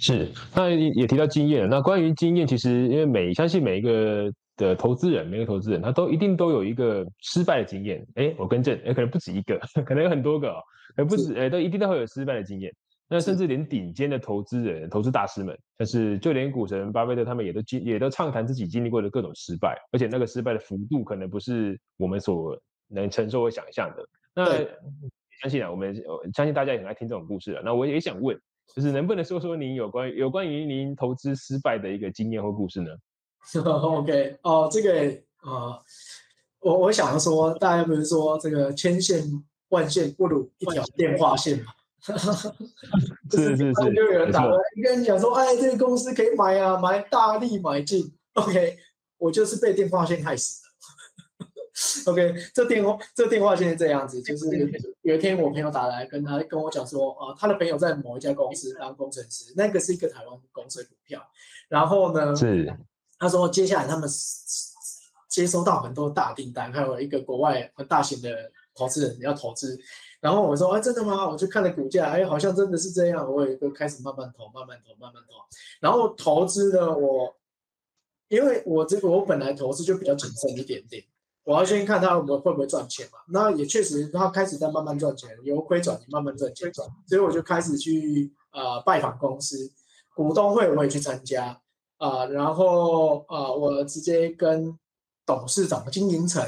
是，那也提到经验。那关于经验，其实因为每相信每一个的投资人，每个投资人他都一定都有一个失败的经验。哎，我更正，哎，可能不止一个，<laughs> 可能有很多个，哦而不止，哎，都一定都会有失败的经验。那甚至连顶尖的投资人、投资大师们，但是就连股神巴菲特他们也都经也都畅谈自己经历过的各种失败，而且那个失败的幅度可能不是我们所能承受和想象的。那相信啊，我们相信大家也很爱听这种故事啊。那我也想问。就是能不能说说您有关有关于您投资失败的一个经验或故事呢？<laughs> OK，哦，这个啊，我我想说，大家不是说这个千线万线不如一条电话线嘛？<laughs> 是是是，就有人打来跟你讲说，哎，这个公司可以买啊，买大力买进。OK，我就是被电话线害死。<laughs> OK，这电话这电话现在这样子，就是有一天我朋友打来，跟他跟我讲说，啊，他的朋友在某一家公司当工程师，那个是一个台湾公司的股票，然后呢，是他说接下来他们接收到很多大订单，还有一个国外很大型的投资人要投资，然后我说，哎，真的吗？我就看了股价，哎，好像真的是这样，我也就开始慢慢投，慢慢投，慢慢投。然后投资呢，我因为我这个我本来投资就比较谨慎一点点，我要先看他我们会不会赚钱嘛。那也确实，他开始在慢慢赚钱，由亏转慢慢赚钱，所以我就开始去呃拜访公司，股东会我也去参加啊，然后啊，我直接跟。董事长经营层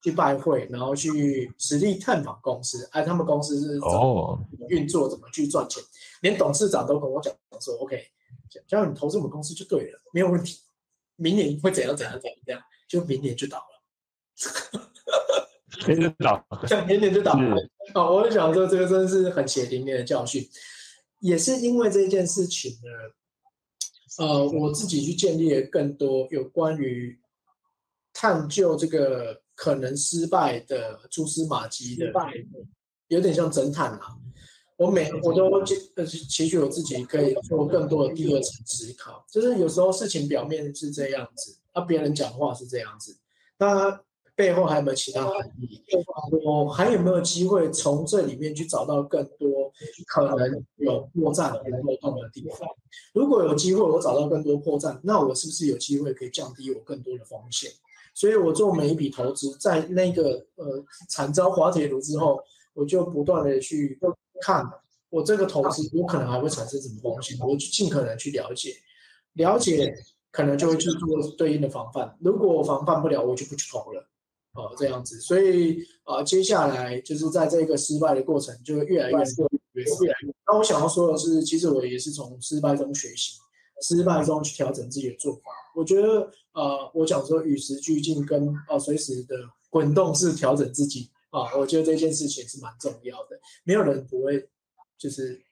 去拜会，然后去实地探访公司，哎，他们公司是怎么运作，怎么去赚钱，连董事长都跟我讲说，OK，只要你投资我们公司就对了，没有问题。明年会怎样怎样怎样，就明年就倒了，明年倒，像明年就倒了。啊，我就想说，这个真的是很血淋淋的教训，也是因为这件事情呢，呃，我自己去建立了更多有关于。探究这个可能失败的蛛丝马迹的，有点像侦探啊。我每我都呃期许我自己可以做更多的第二层思考，就是有时候事情表面是这样子，啊，别人讲话是这样子，那背后还有没有其他含义？我还有没有机会从这里面去找到更多可能有破绽、有漏洞的地方？如果有机会我找到更多破绽，那我是不是有机会可以降低我更多的风险？所以我做每一笔投资，在那个呃惨遭滑铁卢之后，我就不断的去看我这个投资，我可能还会产生什么风险，我就尽可能去了解，了解可能就会去做对应的防范。如果我防范不了，我就不去投了，哦这样子。所以啊，接下来就是在这个失败的过程，就会越来越越越来越。那我想要说的是，其实我也是从失败中学习，失败中去调整自己的做法。我觉得。呃，我讲说与时俱进跟啊随时的滚动式调整自己啊，我觉得这件事情是蛮重要的。没有人不会就是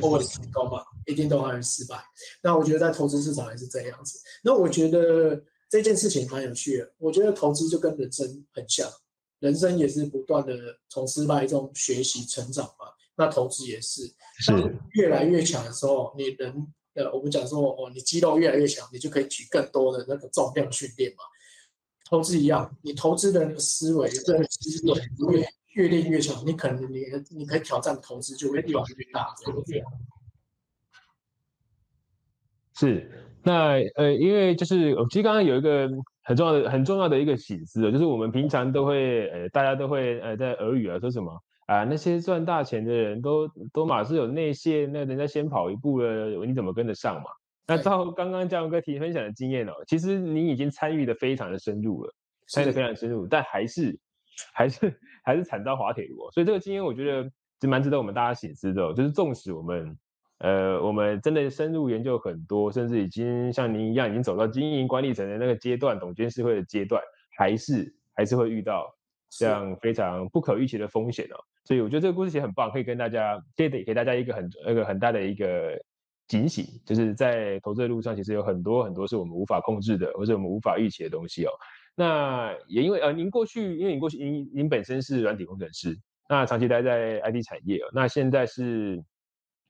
会成功嘛，一定都还会失败。那我觉得在投资市场也是这样子。那我觉得这件事情蛮有趣的。我觉得投资就跟人生很像，人生也是不断的从失败中学习成长嘛。那投资也是，是越来越强的时候，你人。呃，我们讲说，哦，你肌肉越来越强，你就可以举更多的那个重量训练嘛。投资一样，你投资的那个思维，这个思维越越练越强，你可能你你可以挑战投资就会越来越大。是，那呃，因为就是其实刚刚有一个很重要的很重要的一个启示就是我们平常都会呃，大家都会呃在耳语啊说什么。啊，那些赚大钱的人都都马是有内线，那人家先跑一步了，你怎么跟得上嘛？那照刚刚江哥提分享的经验哦，其实你已经参与的非常的深入了，参与的非常深入，但还是还是还是惨遭滑铁卢。所以这个经验我觉得就蛮值得我们大家醒思的，就是纵使我们呃我们真的深入研究很多，甚至已经像您一样已经走到经营管理层的那个阶段，董监事会的阶段，还是还是会遇到这样非常不可预期的风险哦。所以我觉得这个故事其实很棒，可以跟大家，给给大家一个很那个很大的一个警醒，就是在投资的路上，其实有很多很多是我们无法控制的，或者我们无法预期的东西哦。那也因为呃，您过去，因为您过去您您本身是软体工程师，那长期待在 IT 产业哦，那现在是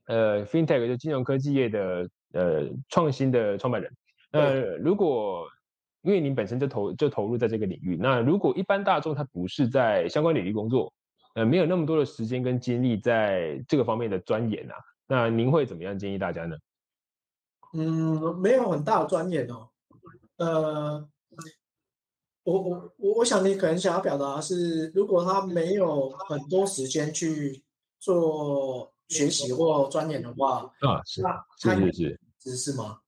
呃 FinTech 就金融科技业的呃创新的创办人。呃如果因为您本身就投就投入在这个领域，那如果一般大众他不是在相关领域工作，呃，没有那么多的时间跟精力在这个方面的钻研啊，那您会怎么样建议大家呢？嗯，没有很大的钻研哦。呃，我我我我想你可能想要表达是，如果他没有很多时间去做学习或钻研的话，啊，是是是是，知识吗？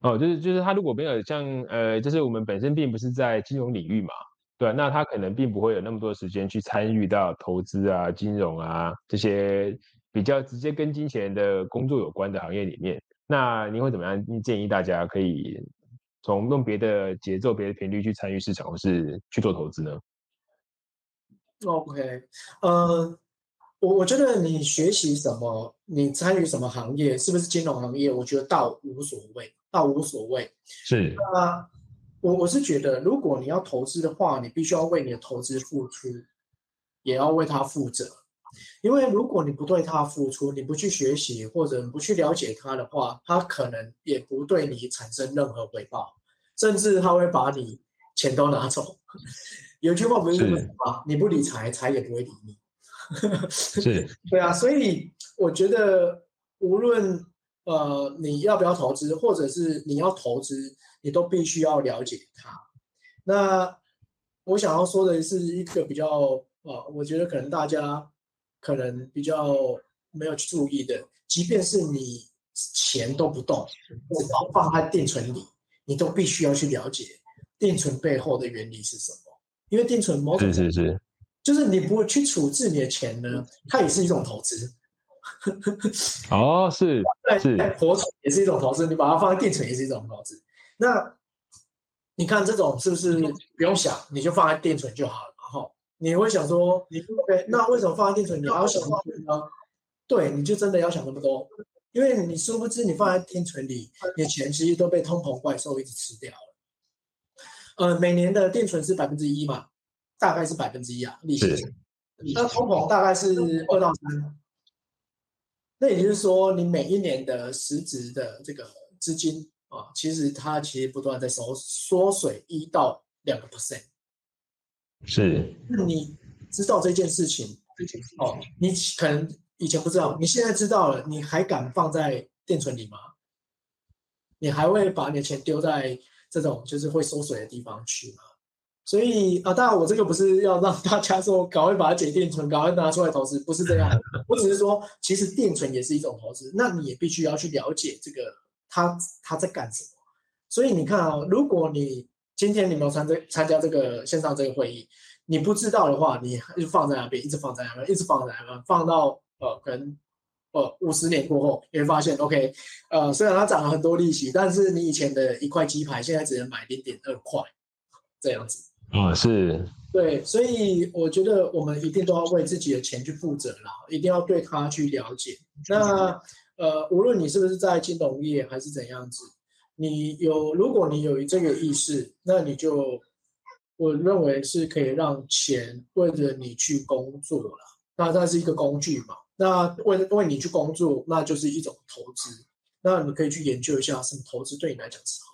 哦，就是就是他如果没有像呃，就是我们本身并不是在金融领域嘛。对，那他可能并不会有那么多时间去参与到投资啊、金融啊这些比较直接跟金钱的工作有关的行业里面。那您会怎么样建议大家可以从用别的节奏、别的频率去参与市场，或是去做投资呢？OK，呃，我我觉得你学习什么，你参与什么行业，是不是金融行业？我觉得倒无所谓，倒无所谓。是啊。我我是觉得，如果你要投资的话，你必须要为你的投资付出，也要为他负责。因为如果你不对他付出，你不去学习或者不去了解他的话，他可能也不对你产生任何回报。甚至他会把你钱都拿走。<laughs> 有句话不是这么说吗？你不理财，财也不会理你。<laughs> 是，对啊，所以我觉得无论呃你要不要投资，或者是你要投资，你都必须要了解它。那我想要说的是一个比较呃，我觉得可能大家可能比较没有去注意的，即便是你钱都不动，我放在定存里，你都必须要去了解定存背后的原理是什么。因为定存某种是是是，就是你不去处置你的钱呢，它也是一种投资。哦，是，<laughs> 是，活存也是一种投资，你把它放在定存也是一种投资。那你看这种是不是不用想，你就放在定存就好了？然后你会想说，你 OK，那为什么放在定存你还要想那么多呢？对，你就真的要想那么多，因为你殊不知你放在定存里，你的钱其实都被通膨怪兽一直吃掉了。呃，每年的定存是百分之一嘛，大概是百分之一啊，利息。那通膨大概是二到三，那也就是说，你每一年的实质的这个资金啊，其实它其实不断在缩缩水一到两个 percent。是。那你知道这件事情哦，你可能以前不知道，你现在知道了，你还敢放在电存里吗？你还会把你的钱丢在？这种就是会缩水的地方去嘛，所以啊，当然我这个不是要让大家说赶快把它解定存，赶快拿出来投资，不是这样。我只是说，其实定存也是一种投资，那你也必须要去了解这个他他在干什么。所以你看啊，如果你今天你没有参加参加这个线上这个会议，你不知道的话，你一直放在那边，一直放在那边，一直放在那边，放到呃可能。呃，五十年过后，你会发现，OK，呃，虽然它涨了很多利息，但是你以前的一块鸡排，现在只能买零点二块，这样子。啊，是。对，所以我觉得我们一定都要为自己的钱去负责啦，一定要对它去了解。那呃，无论你是不是在金融业还是怎样子，你有，如果你有这个意识，那你就，我认为是可以让钱为了你去工作了。那它是一个工具嘛。那为为你去工作，那就是一种投资。那你可以去研究一下，什么投资对你来讲是好的？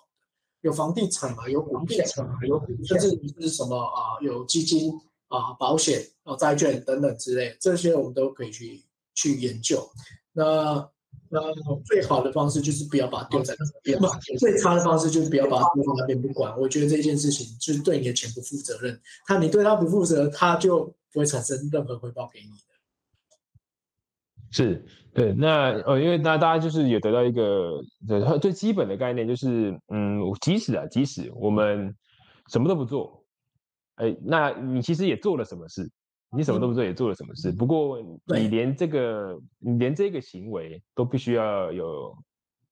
有房地产嘛？有股票嘛？有甚至是什么啊？有基金啊、保险啊、债券等等之类，这些我们都可以去去研究。那那最好的方式就是不要把它丢在那边嘛。最差的方式就是不要把它丢在那边不管。我觉得这件事情就是对你的钱不负责任。他你对他不负责，他就不会产生任何回报给你。是对，那呃，因为那大家就是也得到一个最最基本的概念，就是嗯，即使啊，即使我们什么都不做，哎，那你其实也做了什么事？你什么都不做也做了什么事？不过你连这个，你连这个行为都必须要有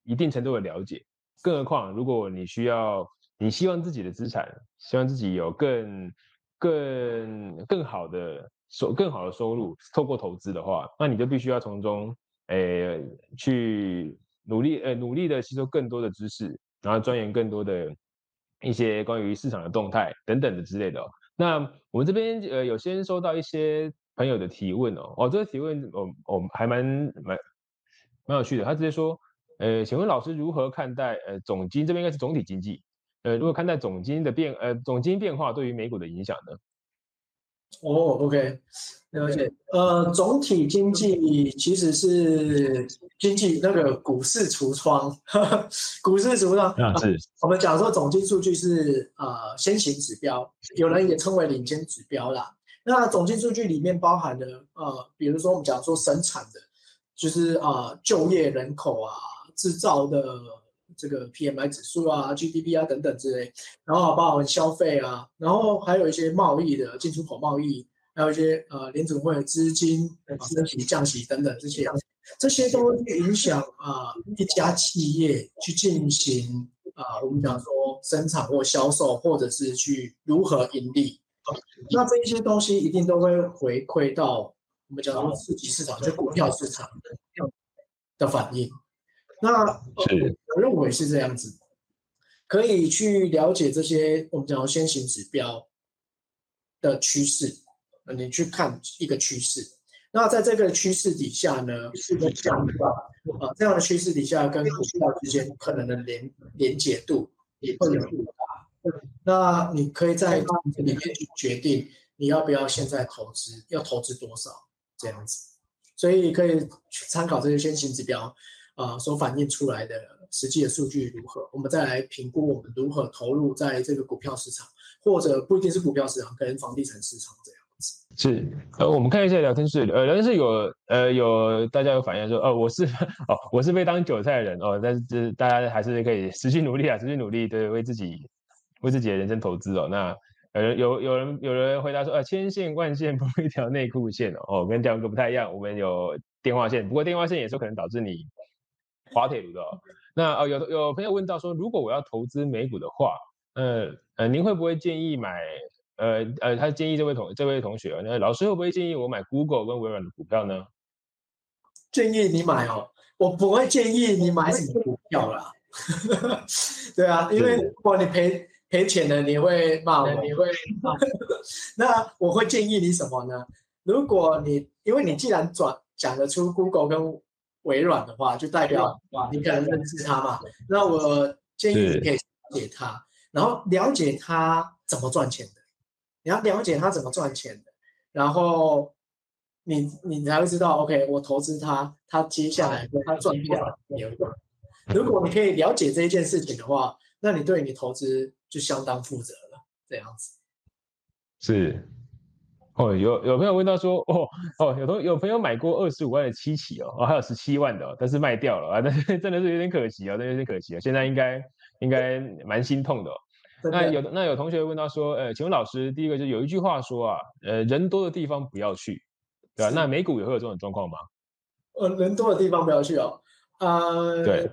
一定程度的了解，更何况如果你需要，你希望自己的资产，希望自己有更更更好的。收更好的收入，透过投资的话，那你就必须要从中，诶，去努力，呃，努力的吸收更多的知识，然后钻研更多的一些关于市场的动态等等的之类的。那我们这边，呃，有先收到一些朋友的提问哦，哦，这个提问，我我还蛮蛮蛮有趣的。他直接说，呃，请问老师如何看待，呃，总经这边应该是总体经济，呃，如何看待总金的变，呃，总金变化对于美股的影响呢？哦，OK，了解。呃，总体经济其实是经济那个股市橱窗，<laughs> 股市橱窗啊，是。我们讲说总经数据是呃先行指标，有人也称为领先指标啦。那总经数据里面包含的呃，比如说我们讲说生产的，就是啊就业人口啊，制造的。这个 PMI 指数啊、GDP 啊等等之类，然后包含消费啊，然后还有一些贸易的进出口贸易，还有一些呃联储会的资金升息、降息等等这些，这些都会影响啊一家企业去进行啊我们讲说生产或销售，或者是去如何盈利。那这一些东西一定都会回馈到我们讲说刺激市场，就股票市场的反应。那我认为是这样子，可以去了解这些我们讲先行指标的趋势，你去看一个趋势。那在这个趋势底下呢，是这样的啊，这样的趋势底下跟股票之间可能的连连结度也会有那你可以在里面去决定你要不要现在投资，要投资多少这样子。所以可以去参考这些先行指标，啊，所反映出来的实际的数据如何，我们再来评估我们如何投入在这个股票市场，或者不一定是股票市场，可能房地产市场这样子。是，呃，我们看一下聊天室，呃，聊天室有，呃，有大家有反映说，哦，我是，<laughs> 哦，我是被当韭菜的人，哦，但是大家还是可以持续努力啊，持续努力，对，为自己，为自己的人生投资哦，那。呃，有有人有人回答说，呃，千线万线不一条内裤线哦，跟第二个不太一样。我们有电话线，不过电话线也是可能导致你滑铁卢的。那呃，有有朋友问到说，如果我要投资美股的话，呃呃，您会不会建议买？呃呃，他建议这位同这位同学，那老师会不会建议我买 Google 跟微软的股票呢？建议你买哦，我不会建议你买什么股票啦。<laughs> 对啊，因为如果你赔。赔钱了你会骂我，你会 <laughs> 那我会建议你什么呢？如果你因为你既然转讲得出 Google 跟微软的话，就代表你可能认识他嘛。那我建议你可以了解他，然后了解他怎么赚钱的。你要了解他怎么赚钱的，然后你你才会知道，OK，我投资他，他接下来他赚掉有如果你可以了解这一件事情的话，那你对你投资。就相当负责了，这样子。是，哦，有有朋友问到说，哦哦，有同有朋友买过二十五万的七期哦，哦，还有十七万的，但是卖掉了啊，但是 <laughs> 真的是有点可惜哦，真的有点可惜啊，现在应该应该蛮心痛的。那有那有同学问到说，呃，请问老师，第一个就有一句话说啊，呃，人多的地方不要去，对吧？那美股也会有这种状况吗？呃，人多的地方不要去哦。呃，对，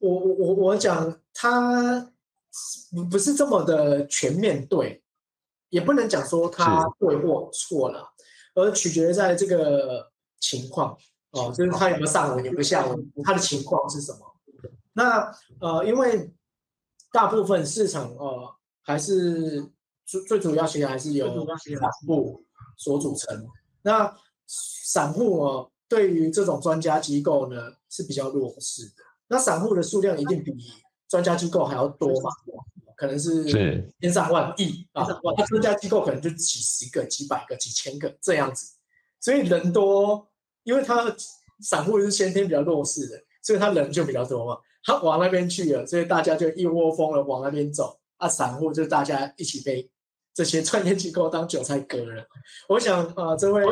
我我我我讲他。不是这么的全面对，也不能讲说他对或错了，而取决在这个情况哦，就是他有没有上文，有没有下文，他的情况是什么？那呃，因为大部分市场呃还是最最主要其实还是由散户所组成。那散户哦，对于这种专家机构呢是比较弱势的。那散户的数量一定比。专家机构还要多嘛？可能是千上万亿啊！那这家机构可能就几十个、几百个、几千个这样子，所以人多，因为他散户是先天比较弱势的，所以他人就比较多嘛。他往那边去了，所以大家就一窝蜂的往那边走。啊，散户就大家一起被这些专业机构当韭菜割了。我想啊，这位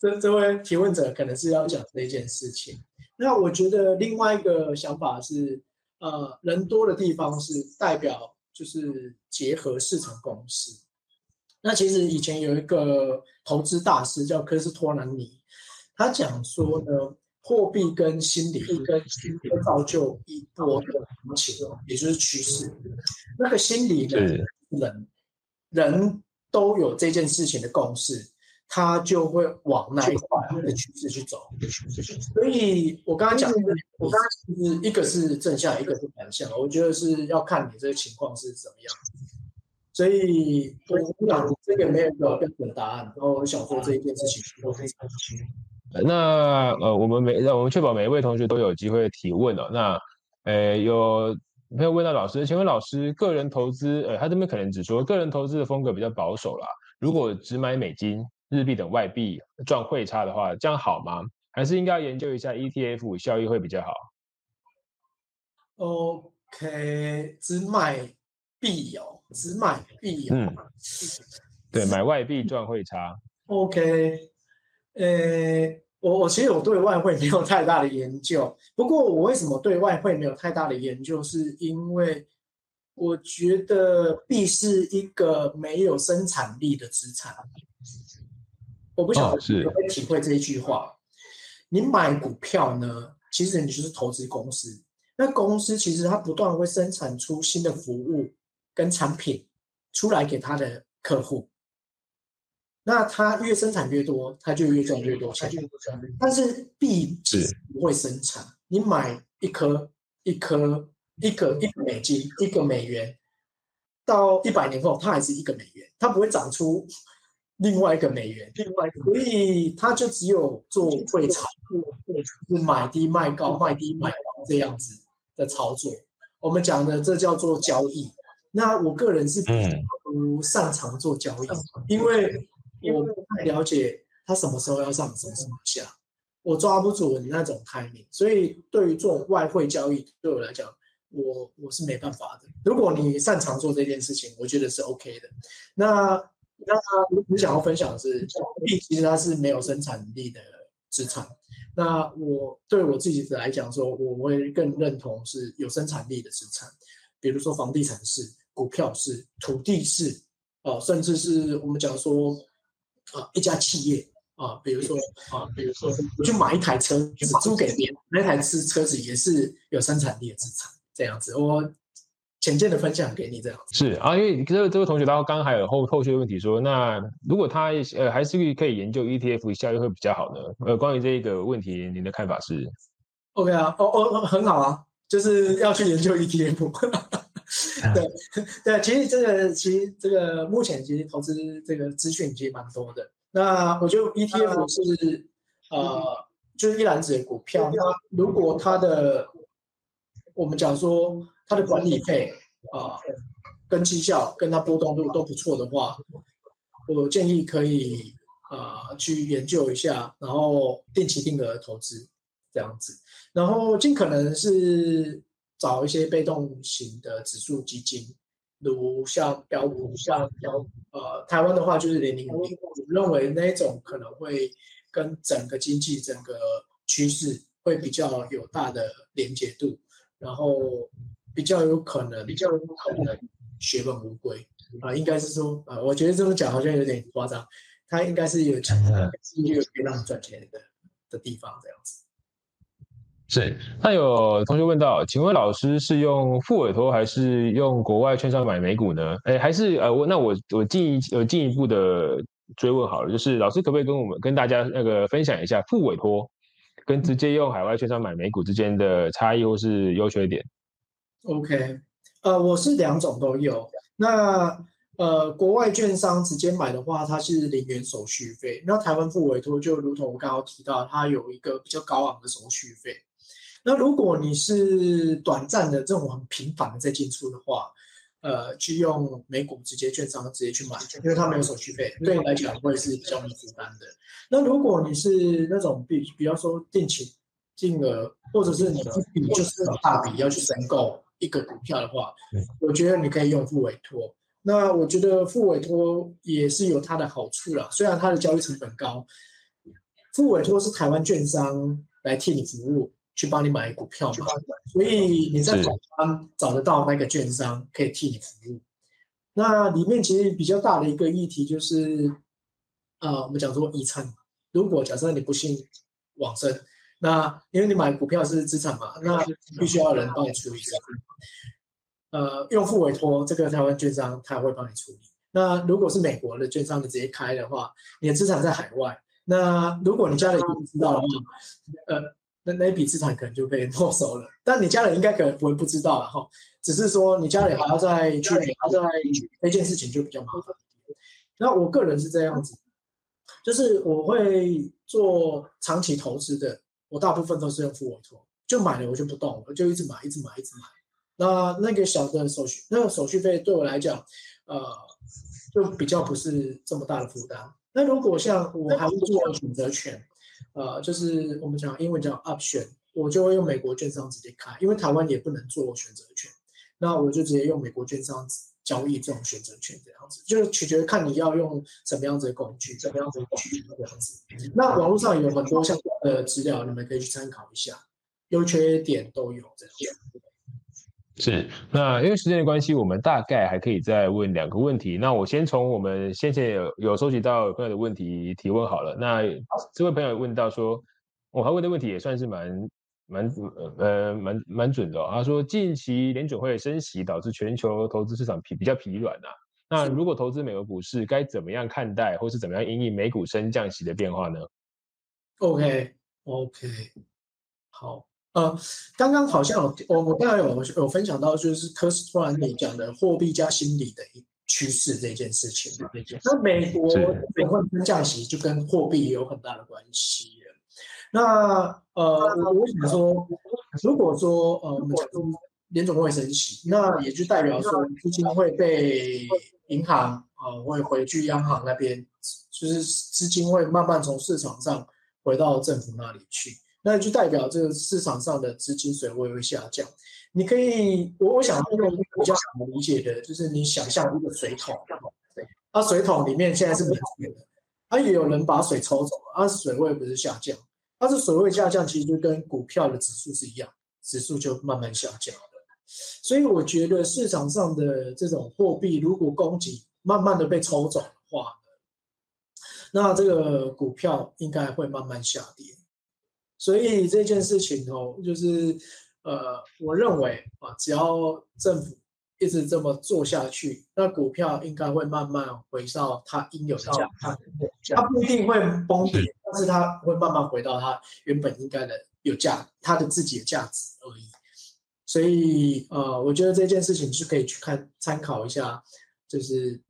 这这位提问者可能是要讲这件事情。那我觉得另外一个想法是。呃，人多的地方是代表就是结合市场公司。那其实以前有一个投资大师叫科斯托南尼，他讲说呢，货币跟心理跟会造就一波的行情，也就是趋势。那个心理呢，人人都有这件事情的共识。他就会往那一块的趋势去走，所以我刚刚讲，我刚刚是一个是正向，一个是反向，我觉得是要看你这个情况是怎么样。所以我讲这个没有一个标准答案，然后我想说这一件事情我非常清楚。那呃，我们每让我们确保每一位同学都有机会提问哦。那呃，有朋友问到老师？请问老师，个人投资，呃，他这边可能只说个人投资的风格比较保守啦。如果只买美金。日币等外币赚汇差的话，这样好吗？还是应该研究一下 ETF 效益会比较好？OK，只买币哦，只买币哦。嗯，对，买外币赚汇差。OK，呃，我我其实我对外汇没有太大的研究，不过我为什么对外汇没有太大的研究，是因为我觉得币是一个没有生产力的资产。我不晓得你会体会这一句话。你买股票呢，其实你就是投资公司。那公司其实它不断会生产出新的服务跟产品出来给它的客户。那它越生产越多，它就越赚越多钱。但是币是不会生产。你买一颗一颗一个一个美金一个美元，到一百年后它还是一个美元，它不会长出。另外一个美元，另外一个，所以他就只有做会炒，是买低卖高，卖低卖高这样子的操作。我们讲的这叫做交易。那我个人是不擅长做交易，因为我不太了解它什么时候要上，什么时候下，我抓不准那种 timing，所以对于做外汇交易，对我来讲，我我是没办法的。如果你擅长做这件事情，我觉得是 OK 的。那那你想要分享的是，币其实它是没有生产力的资产。那我对我自己来讲说，我会更认同是有生产力的资产，比如说房地产是。股票是土地是啊，甚至是我们讲说啊，一家企业啊，比如说啊，比如说我去买一台车，租给别人，那台是车子也是有生产力的资产，这样子。我浅见的分享给你这样子。是啊，因为这个这位同学他刚刚还有后后续的问题说，那如果他呃还是可以研究 ETF 效益会比较好呢？呃，关于这个问题，您的看法是？OK 啊，哦哦，很好啊，就是要去研究 ETF。<laughs> 对 <laughs> 对，其实这个其实这个目前其实投资这个资讯其实蛮多的。那我觉得 ETF 是呃，就是一篮子的股票。那如果它的我们讲说它的管理费啊，跟绩效跟它波动度都不错的话，我建议可以啊去研究一下，然后定期定额投资这样子，然后尽可能是。找一些被动型的指数基金，如像标股，像标呃台湾的话就是零零五零，我认为那种可能会跟整个经济整个趋势会比较有大的连接度，然后比较有可能比较有可能血本无归啊，应该是说啊，我觉得这么讲好像有点夸张，他应该是有强的经济可以让你赚钱的的地方这样子。是，那有同学问到，请问老师是用副委托还是用国外券商买美股呢？哎，还是呃，我那我我进一呃进一步的追问好了，就是老师可不可以跟我们跟大家那个分享一下副委托跟直接用海外券商买美股之间的差异或是优缺点？OK，呃，我是两种都有。那呃，国外券商直接买的话，它是零元手续费。那台湾副委托就如同我刚刚提到，它有一个比较高昂的手续费。那如果你是短暂的这种很频繁的在进出的话，呃，去用美股直接券商直接去买，因为它没有手续费，对你来讲会是比较没负担的。那如果你是那种比，比方说定期金额，或者是你一笔就是大笔要去申购一个股票的话，我觉得你可以用付委托。那我觉得付委托也是有它的好处啦，虽然它的交易成本高，付委托是台湾券商来替你服务。去帮你买股票嘛，所以你在网上找得到那个券商可以替你服务。那里面其实比较大的一个议题就是，呃，我们讲说遗产。如果假设你不幸往生，那因为你买股票是资产嘛，那必须要有人帮你处理。呃，用户委托这个台湾券商他会帮你处理。那如果是美国的券商，你直接开的话，你的资产在海外，那如果你家里不知道的话，呃。那那笔资产可能就被没收了，但你家人应该可能不会不知道了哈，只是说你家里还要再去，还要再那件事情就比较麻烦。那我个人是这样子，就是我会做长期投资的，我大部分都是用付委托，就买了我就不动，我就一直买，一直买，一直买。那那个小的手续，那个手续费对我来讲，呃，就比较不是这么大的负担。那如果像我还会做选择权。呃，就是我们讲英文叫 option，我就会用美国券商直接开，因为台湾也不能做选择权，那我就直接用美国券商交易这种选择权这样子，就是取决看你要用什么样子的工具，什么样子的工具这样子。那网络上有很多相关的资料，你们可以去参考一下，优缺点都有这样。是，那因为时间的关系，我们大概还可以再问两个问题。那我先从我们先前有有收集到朋友的问题提问好了。那这位朋友问到说，我还问的问题也算是蛮蛮呃蛮蛮准的。哦他说，近期联准会升息导致全球投资市场疲比较疲软啊。那如果投资美国股市，该怎么样看待，或是怎么样因应美股升降息的变化呢？OK OK，好。呃，刚刚好像我我刚才有有分享到，就是科斯托兰尼讲的货币加心理的一趋势这件事情。那美国美国降息就跟货币有很大的关系。那呃，我我想说，如果说呃，我们讲说联总会升息，那也就代表说资金会被银行啊会回去央行那边，就是资金会慢慢从市场上回到政府那里去，那就代表这个市场上的资金水位会下降。你可以，我我想用比较好理解的，就是你想象一个水桶，对啊，水桶里面现在是没水的，啊，也有人把水抽走了，啊，水位不是下降，但是所谓下降其实就跟股票的指数是一样，指数就慢慢下降。所以我觉得市场上的这种货币，如果供给慢慢的被抽走的话，那这个股票应该会慢慢下跌。所以这件事情哦，就是呃，我认为啊，只要政府一直这么做下去，那股票应该会慢慢回到它应有的价，它不一定会崩跌，但是它会慢慢回到他原本应该的有价，他的自己的价值而已。所以，呃，我觉得这件事情是可以去看参考一下，就是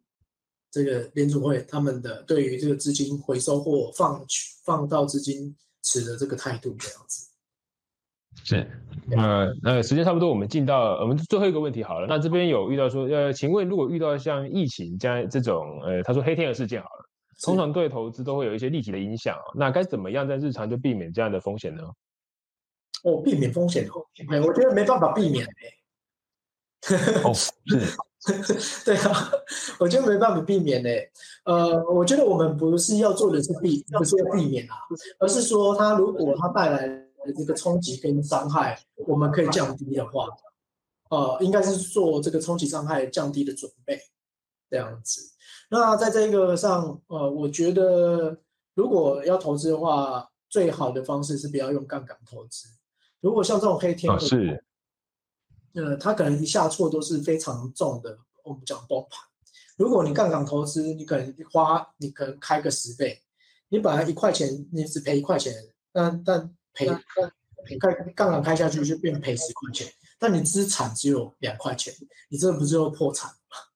这个联储会他们的对于这个资金回收或放取放到资金池的这个态度这样子。是，呃，那时间差不多，我们进到我们最后一个问题好了。那这边有遇到说，呃，请问如果遇到像疫情这样这种，呃，他说黑天鹅事件好了，通常对投资都会有一些立即的影响，那该怎么样在日常就避免这样的风险呢？哦，避免风险我觉得没办法避免哎。哦，<laughs> 是，<laughs> 对啊，我觉得没办法避免嘞。呃，我觉得我们不是要做的是避，不是要避免啊，而是说，它如果它带来的这个冲击跟伤害，我们可以降低的话，呃，应该是做这个冲击伤害降低的准备，这样子。那在这个上，呃，我觉得如果要投资的话，最好的方式是不要用杠杆投资。如果像这种黑天鹅，是，呃，它可能一下错都是非常重的。我们讲崩盘，如果你杠杆投资，你可能花，你可能开个十倍，你本来一块钱，你只赔一块钱，但但赔，开杠杆开下去就变赔十块钱，但你资产只有两块钱，你这不就破产吗？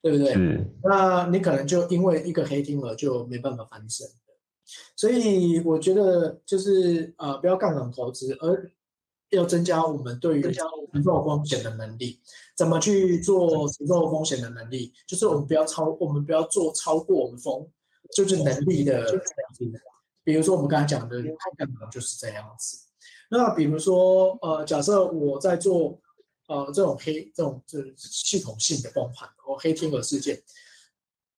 对不对？那你可能就因为一个黑天鹅就没办法翻身。所以我觉得就是呃，不要杠杆投资，而要增加我们对于承受风险的能力。怎么去做承受风险的能力？就是我们不要超，我们不要做超过我们风，就是能力的。比如说我们刚才讲的杠杆就是这样子。那比如说呃，假设我在做呃这种黑这种就是系统性的崩盘或黑天鹅事件。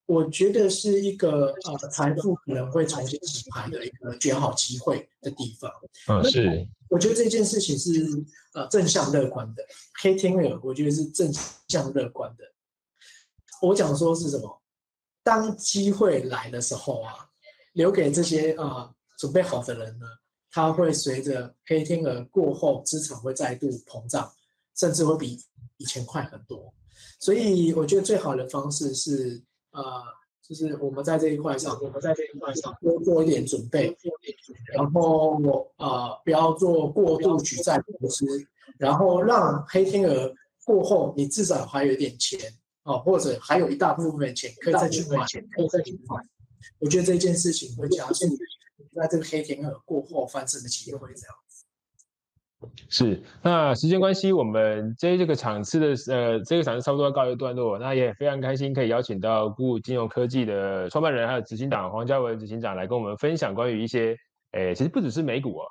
我觉得是一个呃财富可能会重新洗牌的一个绝好机会的地方。嗯，是。我觉得这件事情是呃正向乐观的。黑天鹅，我觉得是正向乐观的。我讲说是什么？当机会来的时候啊，留给这些啊准备好的人呢，他会随着黑天鹅过后，资产会再度膨胀，甚至会比以前快很多。所以我觉得最好的方式是。呃，就是我们在这一块上，我们在这一块上多做一点准备，然后我呃，不要做过度举债投资，然后让黑天鹅过后，你至少还有一点钱啊，或者还有一大部分钱可以再去买，可以再去买。我觉得这件事情会加速在这个黑天鹅过后翻身的机会，这样。是，那时间关系，我们这这个场次的呃，这个场次差不多要告一段落。那也非常开心可以邀请到股金融科技的创办人还有执行长黄家文执行长来跟我们分享关于一些，诶，其实不只是美股啊，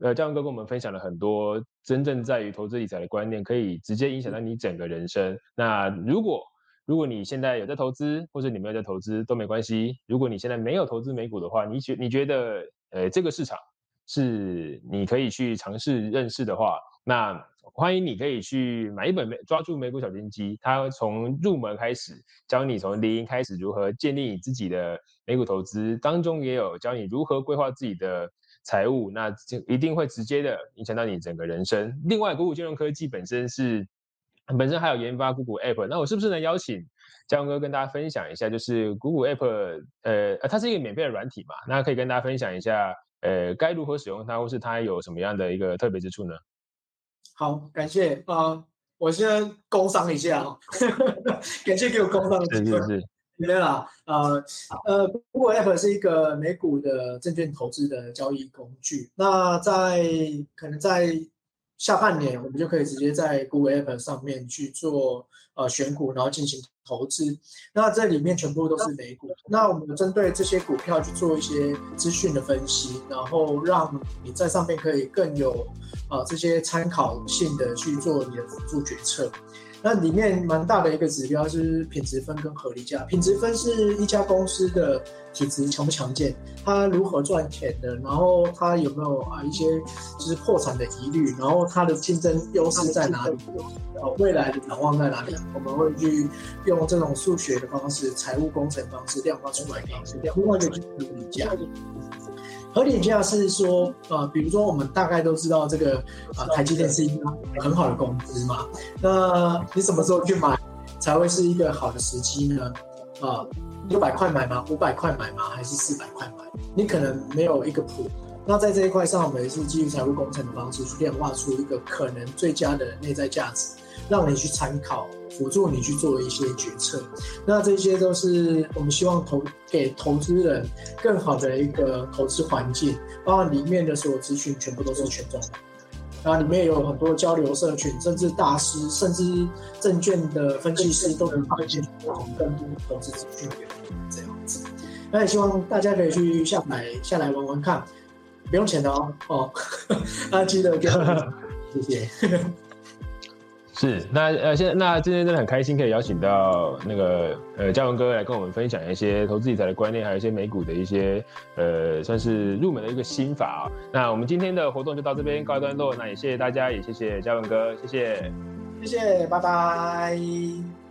呃，嘉文哥跟我们分享了很多真正在于投资理财的观念，可以直接影响到你整个人生。那如果如果你现在有在投资，或者你没有在投资都没关系。如果你现在没有投资美股的话，你觉你觉得，呃，这个市场？是你可以去尝试认识的话，那欢迎你可以去买一本抓住美股小金鸡，它从入门开始教你从零开始如何建立你自己的美股投资，当中也有教你如何规划自己的财务，那就一定会直接的影响到你整个人生。另外，股股金融科技本身是本身还有研发股股 App，那我是不是能邀请江哥跟大家分享一下，就是股股 App，呃，它是一个免费的软体嘛，那可以跟大家分享一下。呃，该如何使用它，或是它有什么样的一个特别之处呢？好，感谢啊！我先工商一下啊，<laughs> 感谢给我工商的机会。是是是，没有啦，呃呃，Google App 是一个美股的证券投资的交易工具。那在可能在下半年我们就可以直接在 Google App 上面去做呃选股，然后进行投资。那这里面全部都是美股。那我们针对这些股票去做一些资讯的分析，然后让你在上面可以更有呃这些参考性的去做你的辅助决策。那里面蛮大的一个指标是品质分跟合理价。品质分是一家公司的体质强不强健，它如何赚钱的，然后它有没有啊一些就是破产的疑虑，然后它的竞争优势在哪里，呃未来的展望在哪里，我们会去用这种数学的方式、财务工程方式量化出来给你，另外一个就是合理价。合理价是说，呃，比如说我们大概都知道这个，呃，台积电是一个很好的公司嘛。那你什么时候去买才会是一个好的时机呢？啊，六百块买吗？五百块买吗？还是四百块买？你可能没有一个谱。那在这一块上，我们也是基于财务工程的方式去量化出一个可能最佳的内在价值，让你去参考。辅助你去做一些决策，那这些都是我们希望投给投资人更好的一个投资环境，包括里面的所有资讯全部都是全中文，然后里面有很多交流社群，甚至大师，甚至证券的分析师都能发现不同更多投资资讯给你这样子。那也希望大家可以去下载下来玩玩看，不用钱的哦哦，那 <laughs> 记得给谢谢。是，那呃，现在那今天真的很开心，可以邀请到那个呃嘉文哥来跟我们分享一些投资理财的观念，还有一些美股的一些呃算是入门的一个心法啊。那我们今天的活动就到这边告一段落，那也谢谢大家，也谢谢嘉文哥，谢谢，谢谢，拜拜。